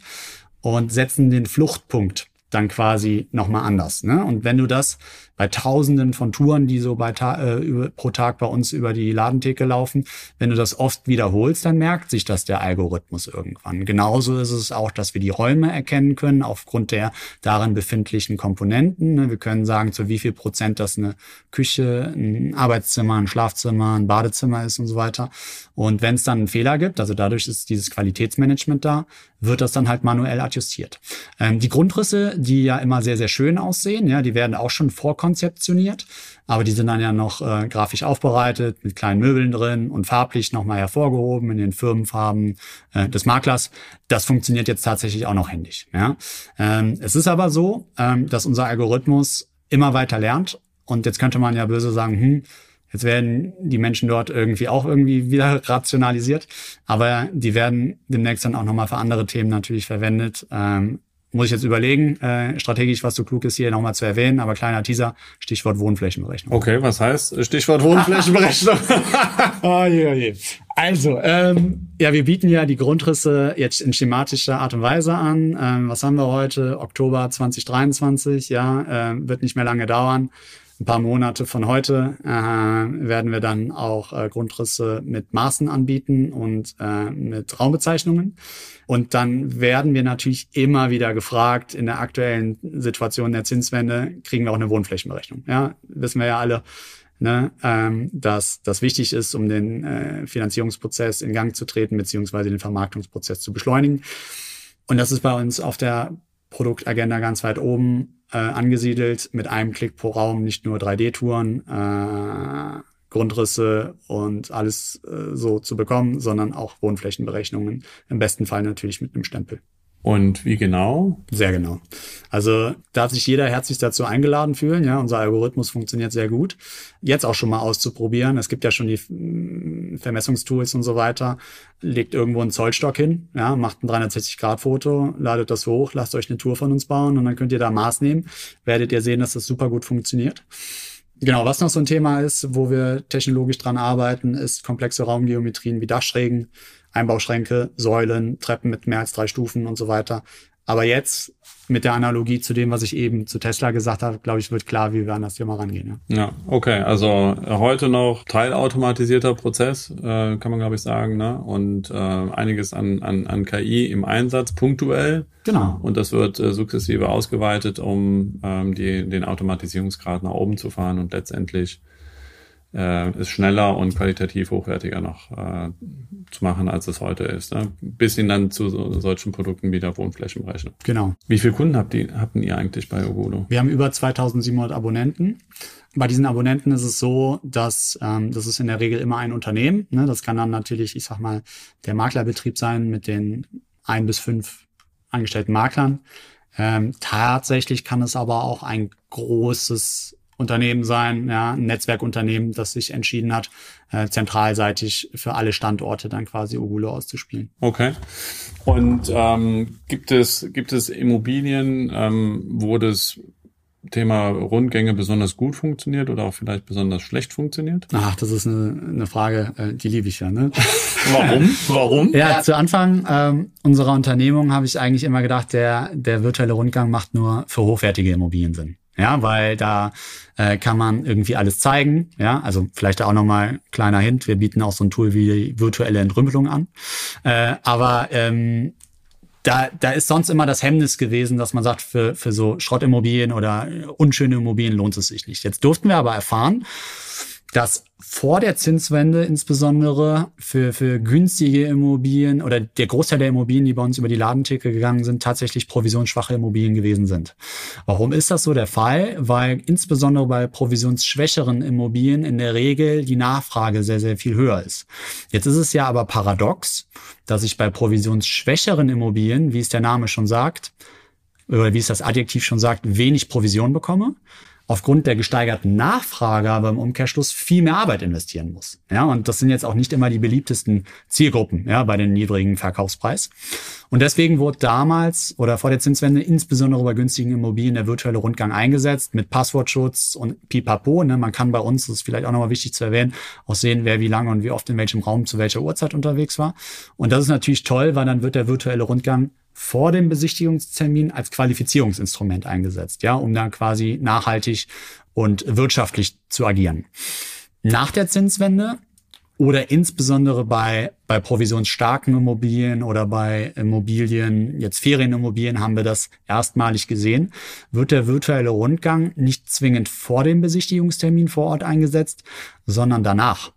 und setzen den Fluchtpunkt dann quasi nochmal anders. Ne? Und wenn du das bei Tausenden von Touren, die so bei äh, pro Tag bei uns über die Ladentheke laufen, wenn du das oft wiederholst, dann merkt sich das der Algorithmus irgendwann. Genauso ist es auch, dass wir die Räume erkennen können aufgrund der darin befindlichen Komponenten. Ne? Wir können sagen, zu wie viel Prozent das eine Küche, ein Arbeitszimmer, ein Schlafzimmer, ein Badezimmer ist und so weiter. Und wenn es dann einen Fehler gibt, also dadurch ist dieses Qualitätsmanagement da, wird das dann halt manuell adjustiert. Ähm, die Grundrisse, die ja immer sehr, sehr schön aussehen, ja, die werden auch schon vorkonzeptioniert, aber die sind dann ja noch äh, grafisch aufbereitet, mit kleinen Möbeln drin und farblich nochmal hervorgehoben in den Firmenfarben äh, des Maklers. Das funktioniert jetzt tatsächlich auch noch händisch. Ja. Ähm, es ist aber so, ähm, dass unser Algorithmus immer weiter lernt und jetzt könnte man ja böse sagen, hm, Jetzt werden die Menschen dort irgendwie auch irgendwie wieder rationalisiert, aber die werden demnächst dann auch nochmal für andere Themen natürlich verwendet. Ähm, muss ich jetzt überlegen, äh, strategisch, was so klug ist, hier nochmal zu erwähnen, aber kleiner Teaser, Stichwort Wohnflächenberechnung. Okay, was heißt Stichwort Wohnflächenberechnung? oh, je, oh je. Also, ähm, ja, wir bieten ja die Grundrisse jetzt in schematischer Art und Weise an. Ähm, was haben wir heute? Oktober 2023, ja, äh, wird nicht mehr lange dauern ein paar Monate von heute äh, werden wir dann auch äh, Grundrisse mit Maßen anbieten und äh, mit Raumbezeichnungen. Und dann werden wir natürlich immer wieder gefragt, in der aktuellen Situation der Zinswende kriegen wir auch eine Wohnflächenberechnung. Ja, wissen wir ja alle, ne, ähm, dass das wichtig ist, um den äh, Finanzierungsprozess in Gang zu treten, beziehungsweise den Vermarktungsprozess zu beschleunigen. Und das ist bei uns auf der Produktagenda ganz weit oben äh, angesiedelt, mit einem Klick pro Raum, nicht nur 3D-Touren, äh, Grundrisse und alles äh, so zu bekommen, sondern auch Wohnflächenberechnungen. Im besten Fall natürlich mit einem Stempel. Und wie genau? Sehr genau. Also darf sich jeder herzlich dazu eingeladen fühlen. Ja, unser Algorithmus funktioniert sehr gut. Jetzt auch schon mal auszuprobieren. Es gibt ja schon die mm, Vermessungstools und so weiter. Legt irgendwo einen Zollstock hin, ja, macht ein 360-Grad-Foto, ladet das hoch, lasst euch eine Tour von uns bauen und dann könnt ihr da Maß nehmen. Werdet ihr sehen, dass das super gut funktioniert. Genau, was noch so ein Thema ist, wo wir technologisch dran arbeiten, ist komplexe Raumgeometrien wie Dachschrägen, Einbauschränke, Säulen, Treppen mit mehr als drei Stufen und so weiter Aber jetzt mit der Analogie zu dem, was ich eben zu Tesla gesagt habe, glaube ich, wird klar, wie wir an das Thema rangehen. Ja, ja okay. Also äh, heute noch teilautomatisierter Prozess, äh, kann man glaube ich sagen, ne? Und äh, einiges an, an, an KI im Einsatz, punktuell. Genau. Und das wird äh, sukzessive ausgeweitet, um ähm, die, den Automatisierungsgrad nach oben zu fahren und letztendlich äh, ist schneller und qualitativ hochwertiger noch äh, zu machen, als es heute ist. Ne? Bis hin dann zu so, solchen Produkten wie der Wohnflächenberechnung. Genau. Wie viele Kunden habt ihr, habt ihr eigentlich bei Ogudo? Wir haben über 2700 Abonnenten. Bei diesen Abonnenten ist es so, dass ähm, das ist in der Regel immer ein Unternehmen. Ne? Das kann dann natürlich, ich sag mal, der Maklerbetrieb sein mit den ein bis fünf angestellten Maklern. Ähm, tatsächlich kann es aber auch ein großes Unternehmen sein, ja, ein Netzwerkunternehmen, das sich entschieden hat, äh, zentralseitig für alle Standorte dann quasi Ogulo auszuspielen. Okay. Und ähm, gibt es gibt es Immobilien, ähm, wo das Thema Rundgänge besonders gut funktioniert oder auch vielleicht besonders schlecht funktioniert? Ach, das ist eine, eine Frage, äh, die liebe ich ja. Ne? Warum? Warum? Ja, ja, zu Anfang ähm, unserer Unternehmung habe ich eigentlich immer gedacht, der, der virtuelle Rundgang macht nur für hochwertige Immobilien Sinn ja, weil da äh, kann man irgendwie alles zeigen, ja, also vielleicht auch nochmal kleiner Hint, wir bieten auch so ein Tool wie virtuelle Entrümpelung an, äh, aber ähm, da, da ist sonst immer das Hemmnis gewesen, dass man sagt, für, für so Schrottimmobilien oder unschöne Immobilien lohnt es sich nicht. Jetzt durften wir aber erfahren, dass vor der Zinswende insbesondere für, für günstige Immobilien oder der Großteil der Immobilien, die bei uns über die Ladentheke gegangen sind, tatsächlich provisionsschwache Immobilien gewesen sind. Warum ist das so der Fall? Weil insbesondere bei provisionsschwächeren Immobilien in der Regel die Nachfrage sehr, sehr viel höher ist. Jetzt ist es ja aber paradox, dass ich bei provisionsschwächeren Immobilien, wie es der Name schon sagt, oder wie es das Adjektiv schon sagt, wenig Provision bekomme aufgrund der gesteigerten Nachfrage aber im Umkehrschluss viel mehr Arbeit investieren muss. Ja, und das sind jetzt auch nicht immer die beliebtesten Zielgruppen, ja, bei den niedrigen Verkaufspreis. Und deswegen wurde damals oder vor der Zinswende insbesondere bei günstigen Immobilien der virtuelle Rundgang eingesetzt mit Passwortschutz und Pipapo. Ne? Man kann bei uns, das ist vielleicht auch nochmal wichtig zu erwähnen, auch sehen, wer wie lange und wie oft in welchem Raum zu welcher Uhrzeit unterwegs war. Und das ist natürlich toll, weil dann wird der virtuelle Rundgang vor dem Besichtigungstermin als Qualifizierungsinstrument eingesetzt, ja, um dann quasi nachhaltig und wirtschaftlich zu agieren. Nach der Zinswende oder insbesondere bei, bei provisionsstarken Immobilien oder bei Immobilien, jetzt Ferienimmobilien haben wir das erstmalig gesehen, wird der virtuelle Rundgang nicht zwingend vor dem Besichtigungstermin vor Ort eingesetzt, sondern danach.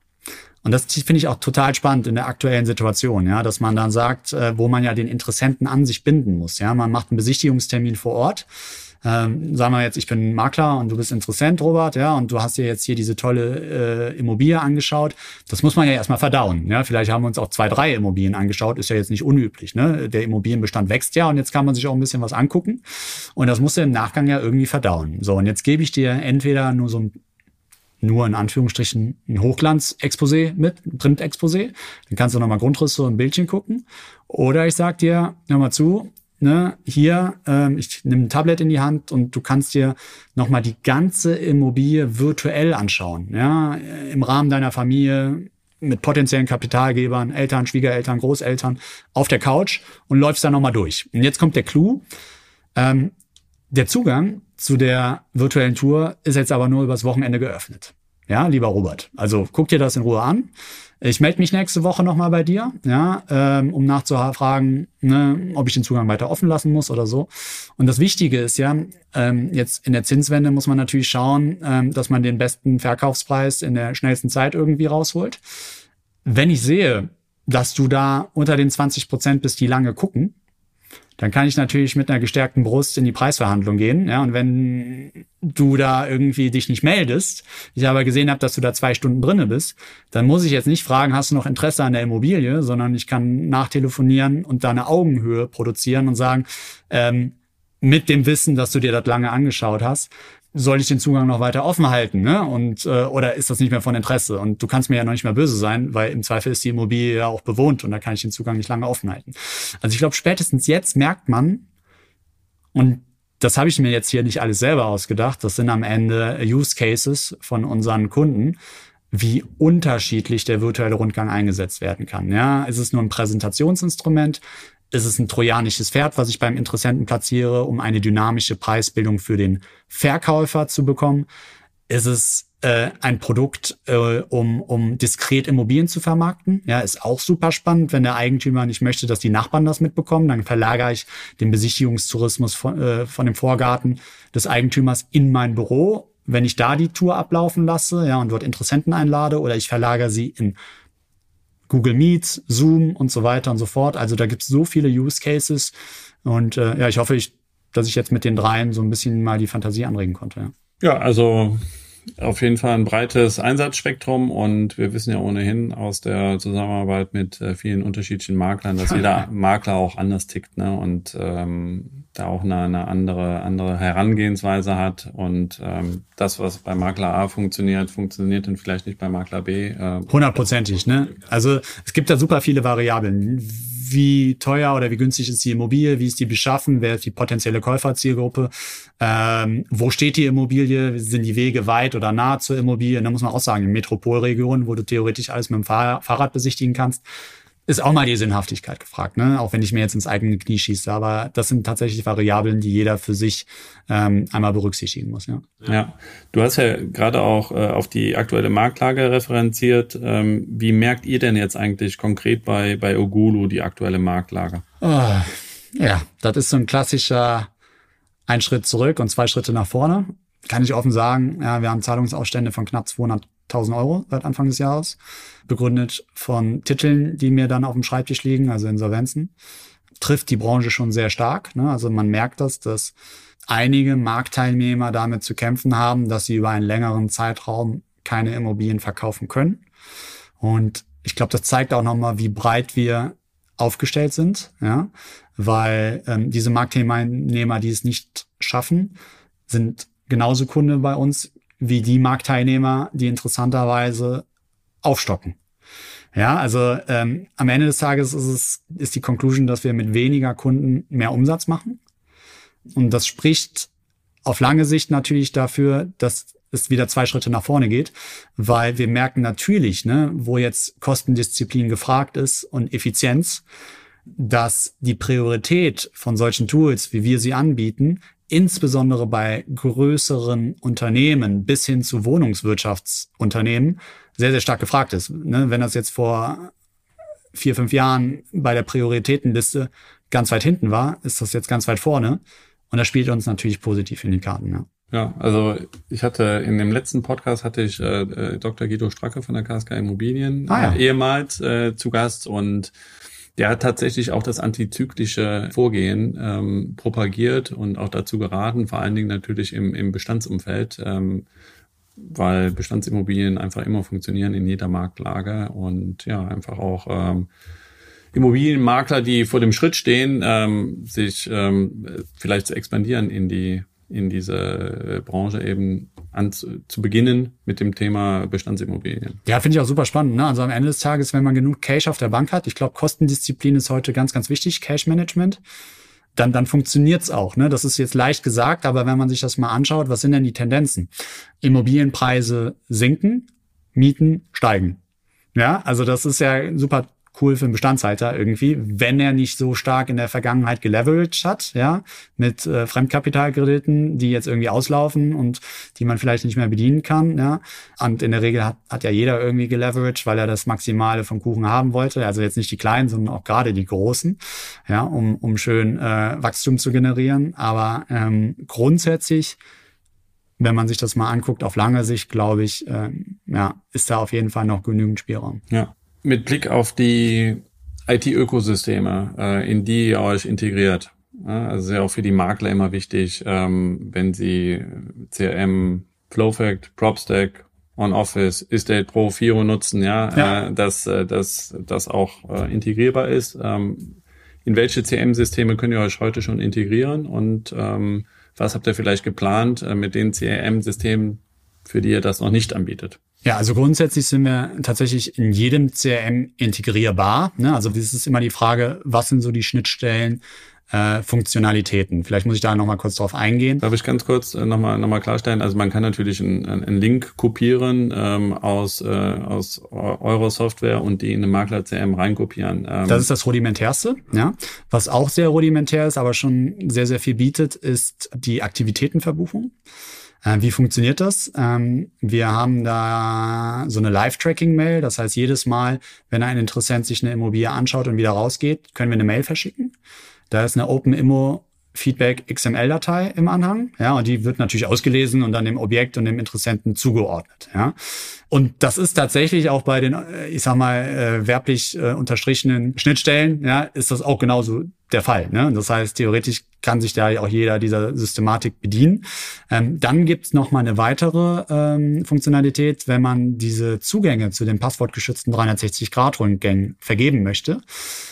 Und das finde ich auch total spannend in der aktuellen Situation, ja, dass man dann sagt, äh, wo man ja den Interessenten an sich binden muss. Ja, man macht einen Besichtigungstermin vor Ort. Ähm, sagen wir jetzt, ich bin Makler und du bist Interessent, Robert, ja, und du hast dir jetzt hier diese tolle äh, Immobilie angeschaut. Das muss man ja erstmal verdauen. Ja, vielleicht haben wir uns auch zwei, drei Immobilien angeschaut, ist ja jetzt nicht unüblich. Ne? Der Immobilienbestand wächst ja und jetzt kann man sich auch ein bisschen was angucken. Und das musst du im Nachgang ja irgendwie verdauen. So, und jetzt gebe ich dir entweder nur so ein nur in Anführungsstrichen ein Hochglanz-Exposé mit, ein Print-Exposé. Dann kannst du nochmal Grundrisse und Bildchen gucken. Oder ich sag dir, hör mal zu, ne, hier, ähm, ich nehme ein Tablet in die Hand und du kannst dir nochmal die ganze Immobilie virtuell anschauen. Ja, im Rahmen deiner Familie, mit potenziellen Kapitalgebern, Eltern, Schwiegereltern, Großeltern auf der Couch und läufst da nochmal durch. Und jetzt kommt der Clou. Ähm, der Zugang zu der virtuellen Tour ist jetzt aber nur übers Wochenende geöffnet. Ja, lieber Robert. Also guck dir das in Ruhe an. Ich melde mich nächste Woche nochmal bei dir, ja, ähm, um nachzufragen, ne, ob ich den Zugang weiter offen lassen muss oder so. Und das Wichtige ist ja, ähm, jetzt in der Zinswende muss man natürlich schauen, ähm, dass man den besten Verkaufspreis in der schnellsten Zeit irgendwie rausholt. Wenn ich sehe, dass du da unter den 20 Prozent bist, die lange gucken, dann kann ich natürlich mit einer gestärkten Brust in die Preisverhandlung gehen. Ja, und wenn du da irgendwie dich nicht meldest, ich aber gesehen habe, dass du da zwei Stunden drinne bist, dann muss ich jetzt nicht fragen, hast du noch Interesse an der Immobilie, sondern ich kann nachtelefonieren und da eine Augenhöhe produzieren und sagen, ähm, mit dem Wissen, dass du dir das lange angeschaut hast, soll ich den Zugang noch weiter offen halten, ne? Und äh, oder ist das nicht mehr von Interesse? Und du kannst mir ja noch nicht mehr böse sein, weil im Zweifel ist die Immobilie ja auch bewohnt und da kann ich den Zugang nicht lange offen halten. Also ich glaube, spätestens jetzt merkt man, und das habe ich mir jetzt hier nicht alles selber ausgedacht, das sind am Ende Use Cases von unseren Kunden, wie unterschiedlich der virtuelle Rundgang eingesetzt werden kann. Ja, ist es nur ein Präsentationsinstrument? Ist es ein trojanisches Pferd, was ich beim Interessenten platziere, um eine dynamische Preisbildung für den Verkäufer zu bekommen? Ist es äh, ein Produkt, äh, um, um diskret Immobilien zu vermarkten? Ja, ist auch super spannend. Wenn der Eigentümer nicht möchte, dass die Nachbarn das mitbekommen, dann verlagere ich den Besichtigungstourismus von, äh, von dem Vorgarten des Eigentümers in mein Büro. Wenn ich da die Tour ablaufen lasse, ja, und dort Interessenten einlade, oder ich verlagere sie in Google Meets, Zoom und so weiter und so fort. Also da gibt es so viele Use Cases. Und äh, ja, ich hoffe, ich, dass ich jetzt mit den dreien so ein bisschen mal die Fantasie anregen konnte. Ja, ja also auf jeden Fall ein breites Einsatzspektrum und wir wissen ja ohnehin aus der Zusammenarbeit mit äh, vielen unterschiedlichen Maklern, dass jeder Makler auch anders tickt ne? und ähm, da auch eine, eine andere andere Herangehensweise hat und ähm, das, was bei Makler A funktioniert, funktioniert dann vielleicht nicht bei Makler B. Äh, Hundertprozentig, ne? Also es gibt da super viele Variablen wie teuer oder wie günstig ist die Immobilie, wie ist die beschaffen, wer ist die potenzielle Käuferzielgruppe, ähm, wo steht die Immobilie, sind die Wege weit oder nah zur Immobilie. Und da muss man auch sagen, in Metropolregionen, wo du theoretisch alles mit dem Fahrrad besichtigen kannst, ist auch mal die Sinnhaftigkeit gefragt, ne? Auch wenn ich mir jetzt ins eigene Knie schieße. Aber das sind tatsächlich Variablen, die jeder für sich ähm, einmal berücksichtigen muss. Ja. ja, du hast ja gerade auch äh, auf die aktuelle Marktlage referenziert. Ähm, wie merkt ihr denn jetzt eigentlich konkret bei bei Ogulu die aktuelle Marktlage? Oh, ja, das ist so ein klassischer ein Schritt zurück und zwei Schritte nach vorne. Kann ich offen sagen, ja, wir haben Zahlungsausstände von knapp 200 1000 Euro seit Anfang des Jahres, begründet von Titeln, die mir dann auf dem Schreibtisch liegen, also Insolvenzen. Trifft die Branche schon sehr stark. Ne? Also man merkt das, dass einige Marktteilnehmer damit zu kämpfen haben, dass sie über einen längeren Zeitraum keine Immobilien verkaufen können. Und ich glaube, das zeigt auch nochmal, wie breit wir aufgestellt sind, ja, weil ähm, diese Marktteilnehmer, die es nicht schaffen, sind genauso Kunde bei uns wie die Marktteilnehmer, die interessanterweise aufstocken. Ja, also ähm, am Ende des Tages ist es ist die Conclusion, dass wir mit weniger Kunden mehr Umsatz machen. Und das spricht auf lange Sicht natürlich dafür, dass es wieder zwei Schritte nach vorne geht, weil wir merken natürlich, ne, wo jetzt Kostendisziplin gefragt ist und Effizienz, dass die Priorität von solchen Tools, wie wir sie anbieten, insbesondere bei größeren Unternehmen bis hin zu Wohnungswirtschaftsunternehmen sehr, sehr stark gefragt ist. Ne? Wenn das jetzt vor vier, fünf Jahren bei der Prioritätenliste ganz weit hinten war, ist das jetzt ganz weit vorne. Und das spielt uns natürlich positiv in die Karten. Ja. Ja, also ich hatte in dem letzten Podcast hatte ich äh, äh Dr. Guido Stracke von der KSK Immobilien ah, ja. äh, ehemals äh, zu Gast und der hat tatsächlich auch das antizyklische Vorgehen ähm, propagiert und auch dazu geraten, vor allen Dingen natürlich im, im Bestandsumfeld, ähm, weil Bestandsimmobilien einfach immer funktionieren in jeder Marktlage und ja, einfach auch ähm, Immobilienmakler, die vor dem Schritt stehen, ähm, sich ähm, vielleicht zu expandieren in die in diese Branche eben an zu, beginnen mit dem Thema Bestandsimmobilien. Ja, finde ich auch super spannend. Ne? Also am Ende des Tages, wenn man genug Cash auf der Bank hat, ich glaube, Kostendisziplin ist heute ganz, ganz wichtig, Cash Management, dann, dann funktioniert's auch. Ne? Das ist jetzt leicht gesagt, aber wenn man sich das mal anschaut, was sind denn die Tendenzen? Immobilienpreise sinken, Mieten steigen. Ja, also das ist ja super cool für einen Bestandshalter irgendwie, wenn er nicht so stark in der Vergangenheit geleveraged hat, ja, mit äh, Fremdkapitalkrediten, die jetzt irgendwie auslaufen und die man vielleicht nicht mehr bedienen kann, ja. Und in der Regel hat, hat ja jeder irgendwie geleveraged, weil er das Maximale vom Kuchen haben wollte. Also jetzt nicht die kleinen, sondern auch gerade die großen, ja, um, um schön äh, Wachstum zu generieren. Aber ähm, grundsätzlich wenn man sich das mal anguckt, auf lange Sicht, glaube ich, ähm, ja, ist da auf jeden Fall noch genügend Spielraum. Ja mit Blick auf die IT-Ökosysteme, äh, in die ihr euch integriert. Ja, also ist ja auch für die Makler immer wichtig, ähm, wenn sie CRM, Flowfact, PropStack, OnOffice, Estate Pro, Firo nutzen, ja, ja. Äh, dass äh, dass das auch äh, integrierbar ist. Ähm, in welche CRM-Systeme könnt ihr euch heute schon integrieren und ähm, was habt ihr vielleicht geplant äh, mit den CRM-Systemen, für die ihr das noch nicht anbietet? Ja, also grundsätzlich sind wir tatsächlich in jedem CRM integrierbar. Ne? Also das ist immer die Frage, was sind so die Schnittstellen, äh, Funktionalitäten. Vielleicht muss ich da nochmal kurz drauf eingehen. Darf ich ganz kurz äh, nochmal noch mal klarstellen? Also man kann natürlich einen, einen Link kopieren ähm, aus, äh, aus eurer Software und die in eine Makler-CM reinkopieren. Ähm. Das ist das Rudimentärste. Ja. Was auch sehr rudimentär ist, aber schon sehr, sehr viel bietet, ist die Aktivitätenverbuchung. Äh, wie funktioniert das? Ähm, wir haben da so eine Live-Tracking-Mail. Das heißt, jedes Mal, wenn ein Interessent sich eine Immobilie anschaut und wieder rausgeht, können wir eine Mail verschicken. Da ist eine Open Immo Feedback XML-Datei im Anhang, ja, und die wird natürlich ausgelesen und dann dem Objekt und dem Interessenten zugeordnet, ja. Und das ist tatsächlich auch bei den, äh, ich sag mal, äh, werblich äh, unterstrichenen Schnittstellen, ja, ist das auch genauso der Fall. Ne? Das heißt, theoretisch kann sich da auch jeder dieser Systematik bedienen. Ähm, dann gibt's noch mal eine weitere ähm, Funktionalität, wenn man diese Zugänge zu den passwortgeschützten 360-Grad-Rundgängen vergeben möchte.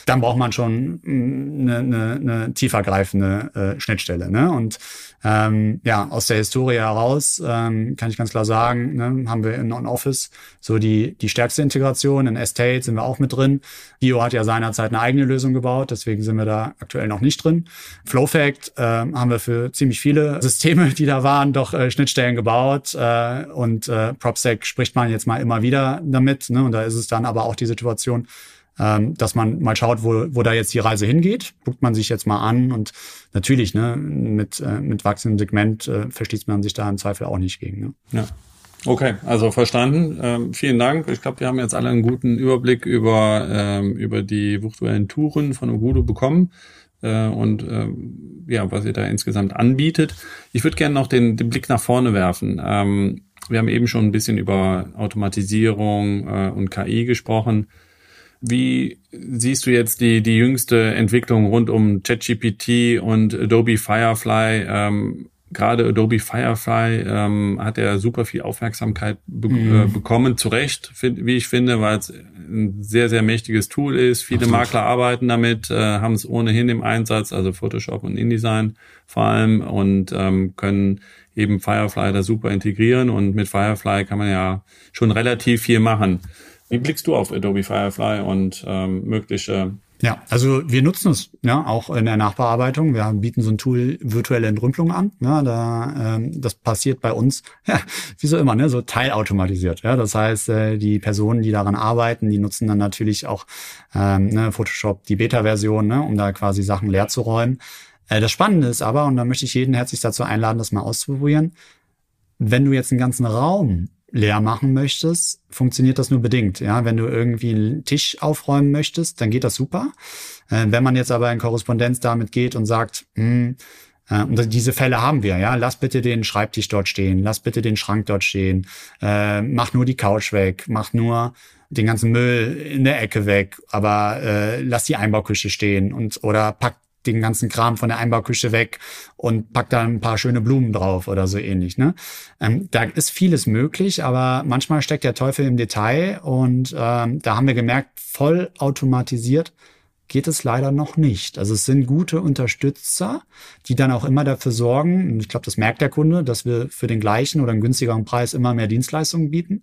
Dann braucht man schon eine, eine, eine tiefergreifende äh, Schnittstelle. Ne? Und ähm, ja, aus der Historie heraus ähm, kann ich ganz klar sagen, ne, haben wir in On-Office so die, die stärkste Integration. In Estate sind wir auch mit drin. Bio hat ja seinerzeit eine eigene Lösung gebaut, deswegen sind wir da aktuell noch nicht drin. Flowfact äh, haben wir für ziemlich viele Systeme, die da waren, doch äh, Schnittstellen gebaut. Äh, und äh, PropSec spricht man jetzt mal immer wieder damit. Ne? Und da ist es dann aber auch die Situation, ähm, dass man mal schaut, wo, wo da jetzt die Reise hingeht. Guckt man sich jetzt mal an und natürlich, ne, mit, äh, mit wachsendem Segment äh, verschließt man sich da im Zweifel auch nicht gegen. Ne? Ja. Okay, also verstanden. Ähm, vielen Dank. Ich glaube, wir haben jetzt alle einen guten Überblick über, ähm, über die virtuellen Touren von Ogudo bekommen äh, und äh, ja, was ihr da insgesamt anbietet. Ich würde gerne noch den, den Blick nach vorne werfen. Ähm, wir haben eben schon ein bisschen über Automatisierung äh, und KI gesprochen. Wie siehst du jetzt die, die jüngste Entwicklung rund um ChatGPT und Adobe Firefly? Ähm, Gerade Adobe Firefly ähm, hat ja super viel Aufmerksamkeit be mhm. äh, bekommen, zu Recht, wie ich finde, weil es ein sehr, sehr mächtiges Tool ist. Viele Absolut. Makler arbeiten damit, äh, haben es ohnehin im Einsatz, also Photoshop und InDesign vor allem und ähm, können eben Firefly da super integrieren und mit Firefly kann man ja schon relativ viel machen. Wie blickst du auf Adobe Firefly und ähm, mögliche ja, also wir nutzen es ja auch in der Nachbearbeitung. Wir bieten so ein Tool virtuelle Entrümpelung an. Ja, da ähm, das passiert bei uns, ja, wie so immer, ne, so teilautomatisiert. Ja, das heißt, äh, die Personen, die daran arbeiten, die nutzen dann natürlich auch ähm, ne, Photoshop die Beta-Version, ne, um da quasi Sachen leer zu räumen. Äh, das Spannende ist aber, und da möchte ich jeden herzlich dazu einladen, das mal auszuprobieren, wenn du jetzt einen ganzen Raum leer machen möchtest, funktioniert das nur bedingt. Ja, wenn du irgendwie einen Tisch aufräumen möchtest, dann geht das super. Äh, wenn man jetzt aber in Korrespondenz damit geht und sagt, hm, äh, und diese Fälle haben wir, ja, lass bitte den Schreibtisch dort stehen, lass bitte den Schrank dort stehen, äh, mach nur die Couch weg, mach nur den ganzen Müll in der Ecke weg, aber äh, lass die Einbauküche stehen und oder pack den ganzen Kram von der Einbauküche weg und pack da ein paar schöne Blumen drauf oder so ähnlich. Ne? Ähm, da ist vieles möglich, aber manchmal steckt der Teufel im Detail und ähm, da haben wir gemerkt, voll automatisiert geht es leider noch nicht. Also es sind gute Unterstützer, die dann auch immer dafür sorgen, und ich glaube, das merkt der Kunde, dass wir für den gleichen oder einen günstigeren Preis immer mehr Dienstleistungen bieten.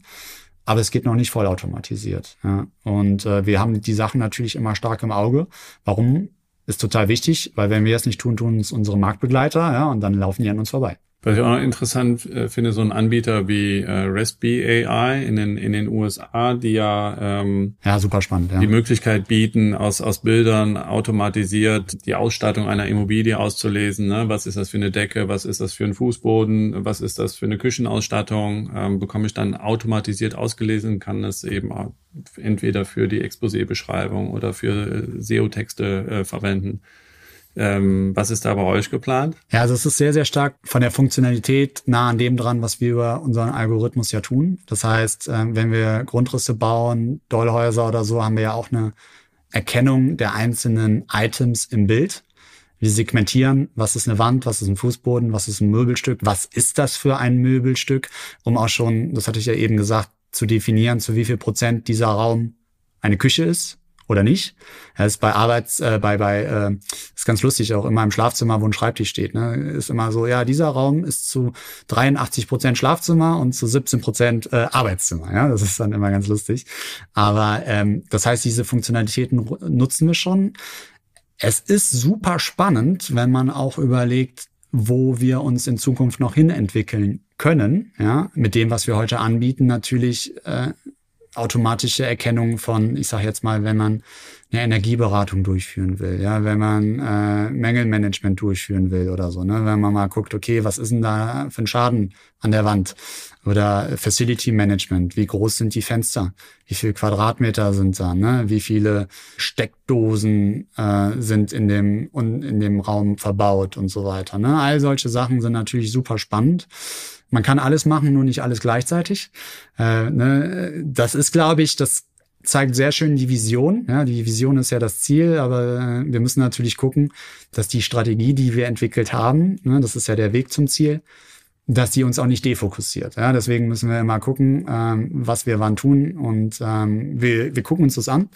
Aber es geht noch nicht vollautomatisiert. Ja. Und äh, wir haben die Sachen natürlich immer stark im Auge. Warum? Ist total wichtig, weil wenn wir es nicht tun, tun es unsere Marktbegleiter, ja, und dann laufen die an uns vorbei. Was ich auch noch interessant äh, finde, so ein Anbieter wie äh, Raspberry AI in den, in den USA, die ja, ähm, ja super spannend, ja. die Möglichkeit bieten, aus, aus Bildern automatisiert die Ausstattung einer Immobilie auszulesen. Ne? Was ist das für eine Decke? Was ist das für ein Fußboden? Was ist das für eine Küchenausstattung? Ähm, bekomme ich dann automatisiert ausgelesen, kann es eben entweder für die Exposé-Beschreibung oder für SEO-Texte äh, verwenden. Ähm, was ist da bei euch geplant? Ja, also es ist sehr, sehr stark von der Funktionalität nah an dem dran, was wir über unseren Algorithmus ja tun. Das heißt, äh, wenn wir Grundrisse bauen, Dollhäuser oder so, haben wir ja auch eine Erkennung der einzelnen Items im Bild. Wir segmentieren, was ist eine Wand, was ist ein Fußboden, was ist ein Möbelstück, was ist das für ein Möbelstück, um auch schon, das hatte ich ja eben gesagt, zu definieren, zu wie viel Prozent dieser Raum eine Küche ist oder nicht. Ja, ist bei Arbeits, äh, bei, bei, äh, ist ganz lustig, auch immer im Schlafzimmer, wo ein Schreibtisch steht, ne, ist immer so, ja, dieser Raum ist zu 83 Prozent Schlafzimmer und zu 17 Prozent äh, Arbeitszimmer. Ja, das ist dann immer ganz lustig. Aber ähm, das heißt, diese Funktionalitäten nutzen wir schon. es ist super spannend, wenn man auch überlegt, wo wir uns in Zukunft noch hin entwickeln können, ja, mit dem, was wir heute anbieten, natürlich äh, automatische Erkennung von, ich sage jetzt mal, wenn man eine Energieberatung durchführen will, ja, wenn man äh, Mängelmanagement durchführen will oder so, ne, wenn man mal guckt, okay, was ist denn da für ein Schaden an der Wand? Oder Facility Management, wie groß sind die Fenster, wie viel Quadratmeter sind da, ne, wie viele Steckdosen äh, sind in dem in dem Raum verbaut und so weiter, ne, all solche Sachen sind natürlich super spannend. Man kann alles machen, nur nicht alles gleichzeitig. Äh, ne? Das ist, glaube ich, das zeigt sehr schön die Vision. Ja, die Vision ist ja das Ziel, aber äh, wir müssen natürlich gucken, dass die Strategie, die wir entwickelt haben, ne, das ist ja der Weg zum Ziel, dass die uns auch nicht defokussiert. Ja, deswegen müssen wir immer gucken, ähm, was wir wann tun und ähm, wir, wir gucken uns das an.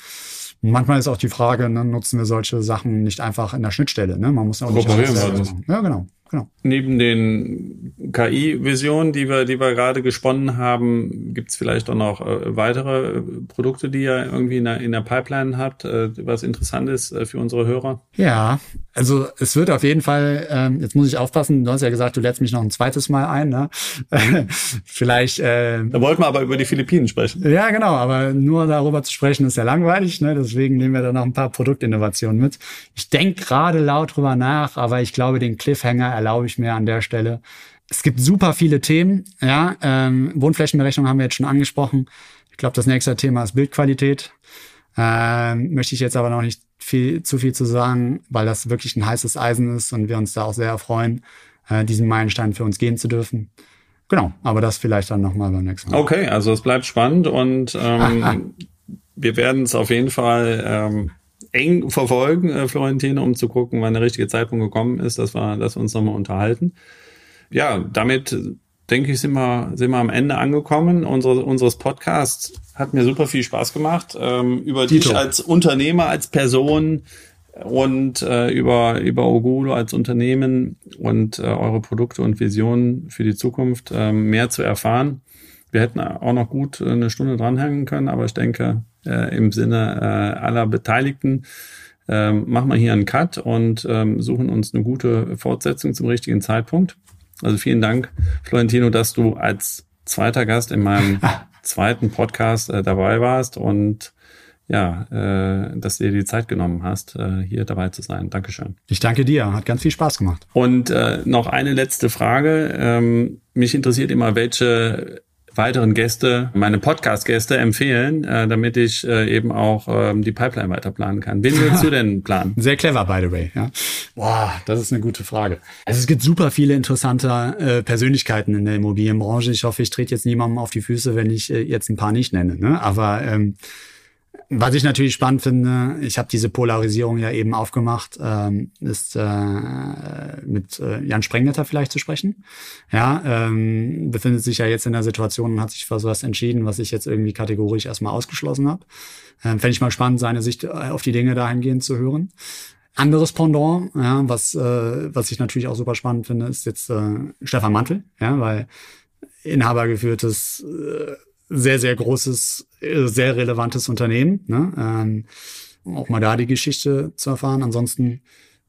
manchmal ist auch die Frage, ne, nutzen wir solche Sachen nicht einfach in der Schnittstelle? Ne? Man muss ja auch nicht alles selber machen. Ja, genau. Genau. Neben den KI-Visionen, die wir, die wir gerade gesponnen haben, gibt es vielleicht auch noch äh, weitere äh, Produkte, die ihr irgendwie in der, in der Pipeline habt, äh, was interessant ist äh, für unsere Hörer? Ja, also es wird auf jeden Fall, ähm, jetzt muss ich aufpassen, du hast ja gesagt, du lädst mich noch ein zweites Mal ein. Ne? vielleicht. Äh, da wollten wir aber über die Philippinen sprechen. Ja, genau, aber nur darüber zu sprechen ist ja langweilig. Ne? Deswegen nehmen wir da noch ein paar Produktinnovationen mit. Ich denke gerade laut drüber nach, aber ich glaube, den Cliffhanger erlaube ich mir an der Stelle. Es gibt super viele Themen. Ja, ähm, Wohnflächenberechnung haben wir jetzt schon angesprochen. Ich glaube, das nächste Thema ist Bildqualität. Ähm, möchte ich jetzt aber noch nicht viel, zu viel zu sagen, weil das wirklich ein heißes Eisen ist und wir uns da auch sehr erfreuen, äh, diesen Meilenstein für uns gehen zu dürfen. Genau, aber das vielleicht dann nochmal beim nächsten Mal. Okay, also es bleibt spannend und ähm, wir werden es auf jeden Fall ähm, eng verfolgen, äh, Florentine, um zu gucken, wann der richtige Zeitpunkt gekommen ist, dass wir, dass wir uns nochmal unterhalten. Ja, damit denke ich, sind wir, sind wir am Ende angekommen unsere, unseres Podcasts. Hat mir super viel Spaß gemacht, ähm, über Tito. dich als Unternehmer, als Person und äh, über, über Ogulo als Unternehmen und äh, eure Produkte und Visionen für die Zukunft äh, mehr zu erfahren. Wir hätten auch noch gut eine Stunde dranhängen können, aber ich denke, äh, im Sinne äh, aller Beteiligten ähm, machen wir hier einen Cut und ähm, suchen uns eine gute Fortsetzung zum richtigen Zeitpunkt. Also vielen Dank, Florentino, dass du als zweiter Gast in meinem zweiten Podcast äh, dabei warst und ja, äh, dass du dir die Zeit genommen hast, äh, hier dabei zu sein. Dankeschön. Ich danke dir, hat ganz viel Spaß gemacht. Und äh, noch eine letzte Frage. Ähm, mich interessiert immer, welche weiteren Gäste, meine Podcast-Gäste empfehlen, äh, damit ich äh, eben auch ähm, die Pipeline weiter planen kann. Wen willst du denn planen? Sehr clever, by the way. Ja. Boah, das ist eine gute Frage. Also es gibt super viele interessante äh, Persönlichkeiten in der Immobilienbranche. Ich hoffe, ich trete jetzt niemandem auf die Füße, wenn ich äh, jetzt ein paar nicht nenne. Ne? Aber ähm, was ich natürlich spannend finde, ich habe diese Polarisierung ja eben aufgemacht, ähm, ist äh, mit äh, Jan Sprengnetter vielleicht zu sprechen. Ja, ähm, befindet sich ja jetzt in der Situation und hat sich für sowas entschieden, was ich jetzt irgendwie kategorisch erstmal ausgeschlossen habe. Ähm, Fände ich mal spannend, seine Sicht äh, auf die Dinge dahingehend zu hören. Anderes Pendant, ja, was, äh, was ich natürlich auch super spannend finde, ist jetzt äh, Stefan Mantel, ja, weil inhabergeführtes äh, sehr, sehr großes, sehr relevantes Unternehmen. Ne? Ähm, auch mal da die Geschichte zu erfahren. Ansonsten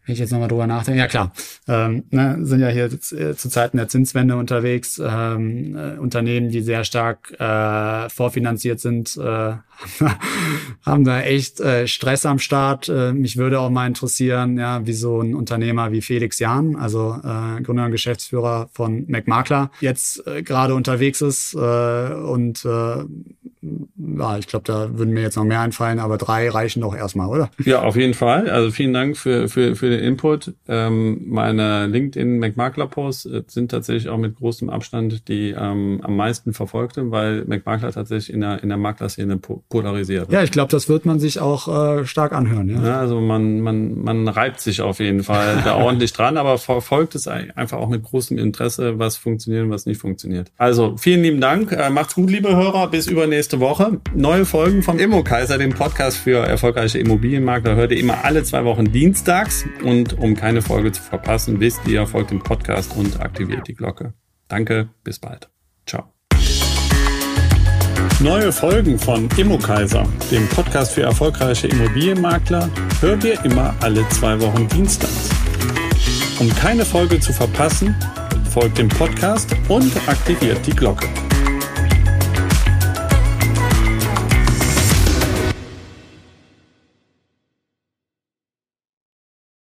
wenn ich jetzt nochmal drüber nachdenke, ja klar, ähm, ne, sind ja hier äh, zu Zeiten der Zinswende unterwegs, ähm, äh, Unternehmen, die sehr stark äh, vorfinanziert sind, äh, haben da echt äh, Stress am Start. Äh, mich würde auch mal interessieren, ja, wie so ein Unternehmer wie Felix Jahn, also äh, Gründer und Geschäftsführer von McMakler, jetzt äh, gerade unterwegs ist äh, und äh, ja, ich glaube, da würden mir jetzt noch mehr einfallen, aber drei reichen doch erstmal, oder? Ja, auf jeden Fall. Also vielen Dank für, für, für den Input. Ähm, meine LinkedIn McMakler Posts äh, sind tatsächlich auch mit großem Abstand die ähm, am meisten verfolgte, weil McMakler tatsächlich in der, in der Maklerszene polarisiert. Ja, ich glaube, das wird man sich auch äh, stark anhören. Ja? ja, also man, man, man reibt sich auf jeden Fall da ordentlich dran, aber verfolgt es einfach auch mit großem Interesse, was funktioniert und was nicht funktioniert. Also vielen lieben Dank. Äh, macht's gut, liebe Hörer. Bis übernächste nächste Woche. Neue Folgen vom Immo Kaiser, dem Podcast für erfolgreiche Immobilienmakler, hört ihr immer alle zwei Wochen dienstags. Und um keine Folge zu verpassen, wisst ihr, folgt dem Podcast und aktiviert die Glocke. Danke, bis bald. Ciao. Neue Folgen von Immokaiser, dem Podcast für erfolgreiche Immobilienmakler, hört ihr immer alle zwei Wochen dienstags. Um keine Folge zu verpassen, folgt dem Podcast und aktiviert die Glocke.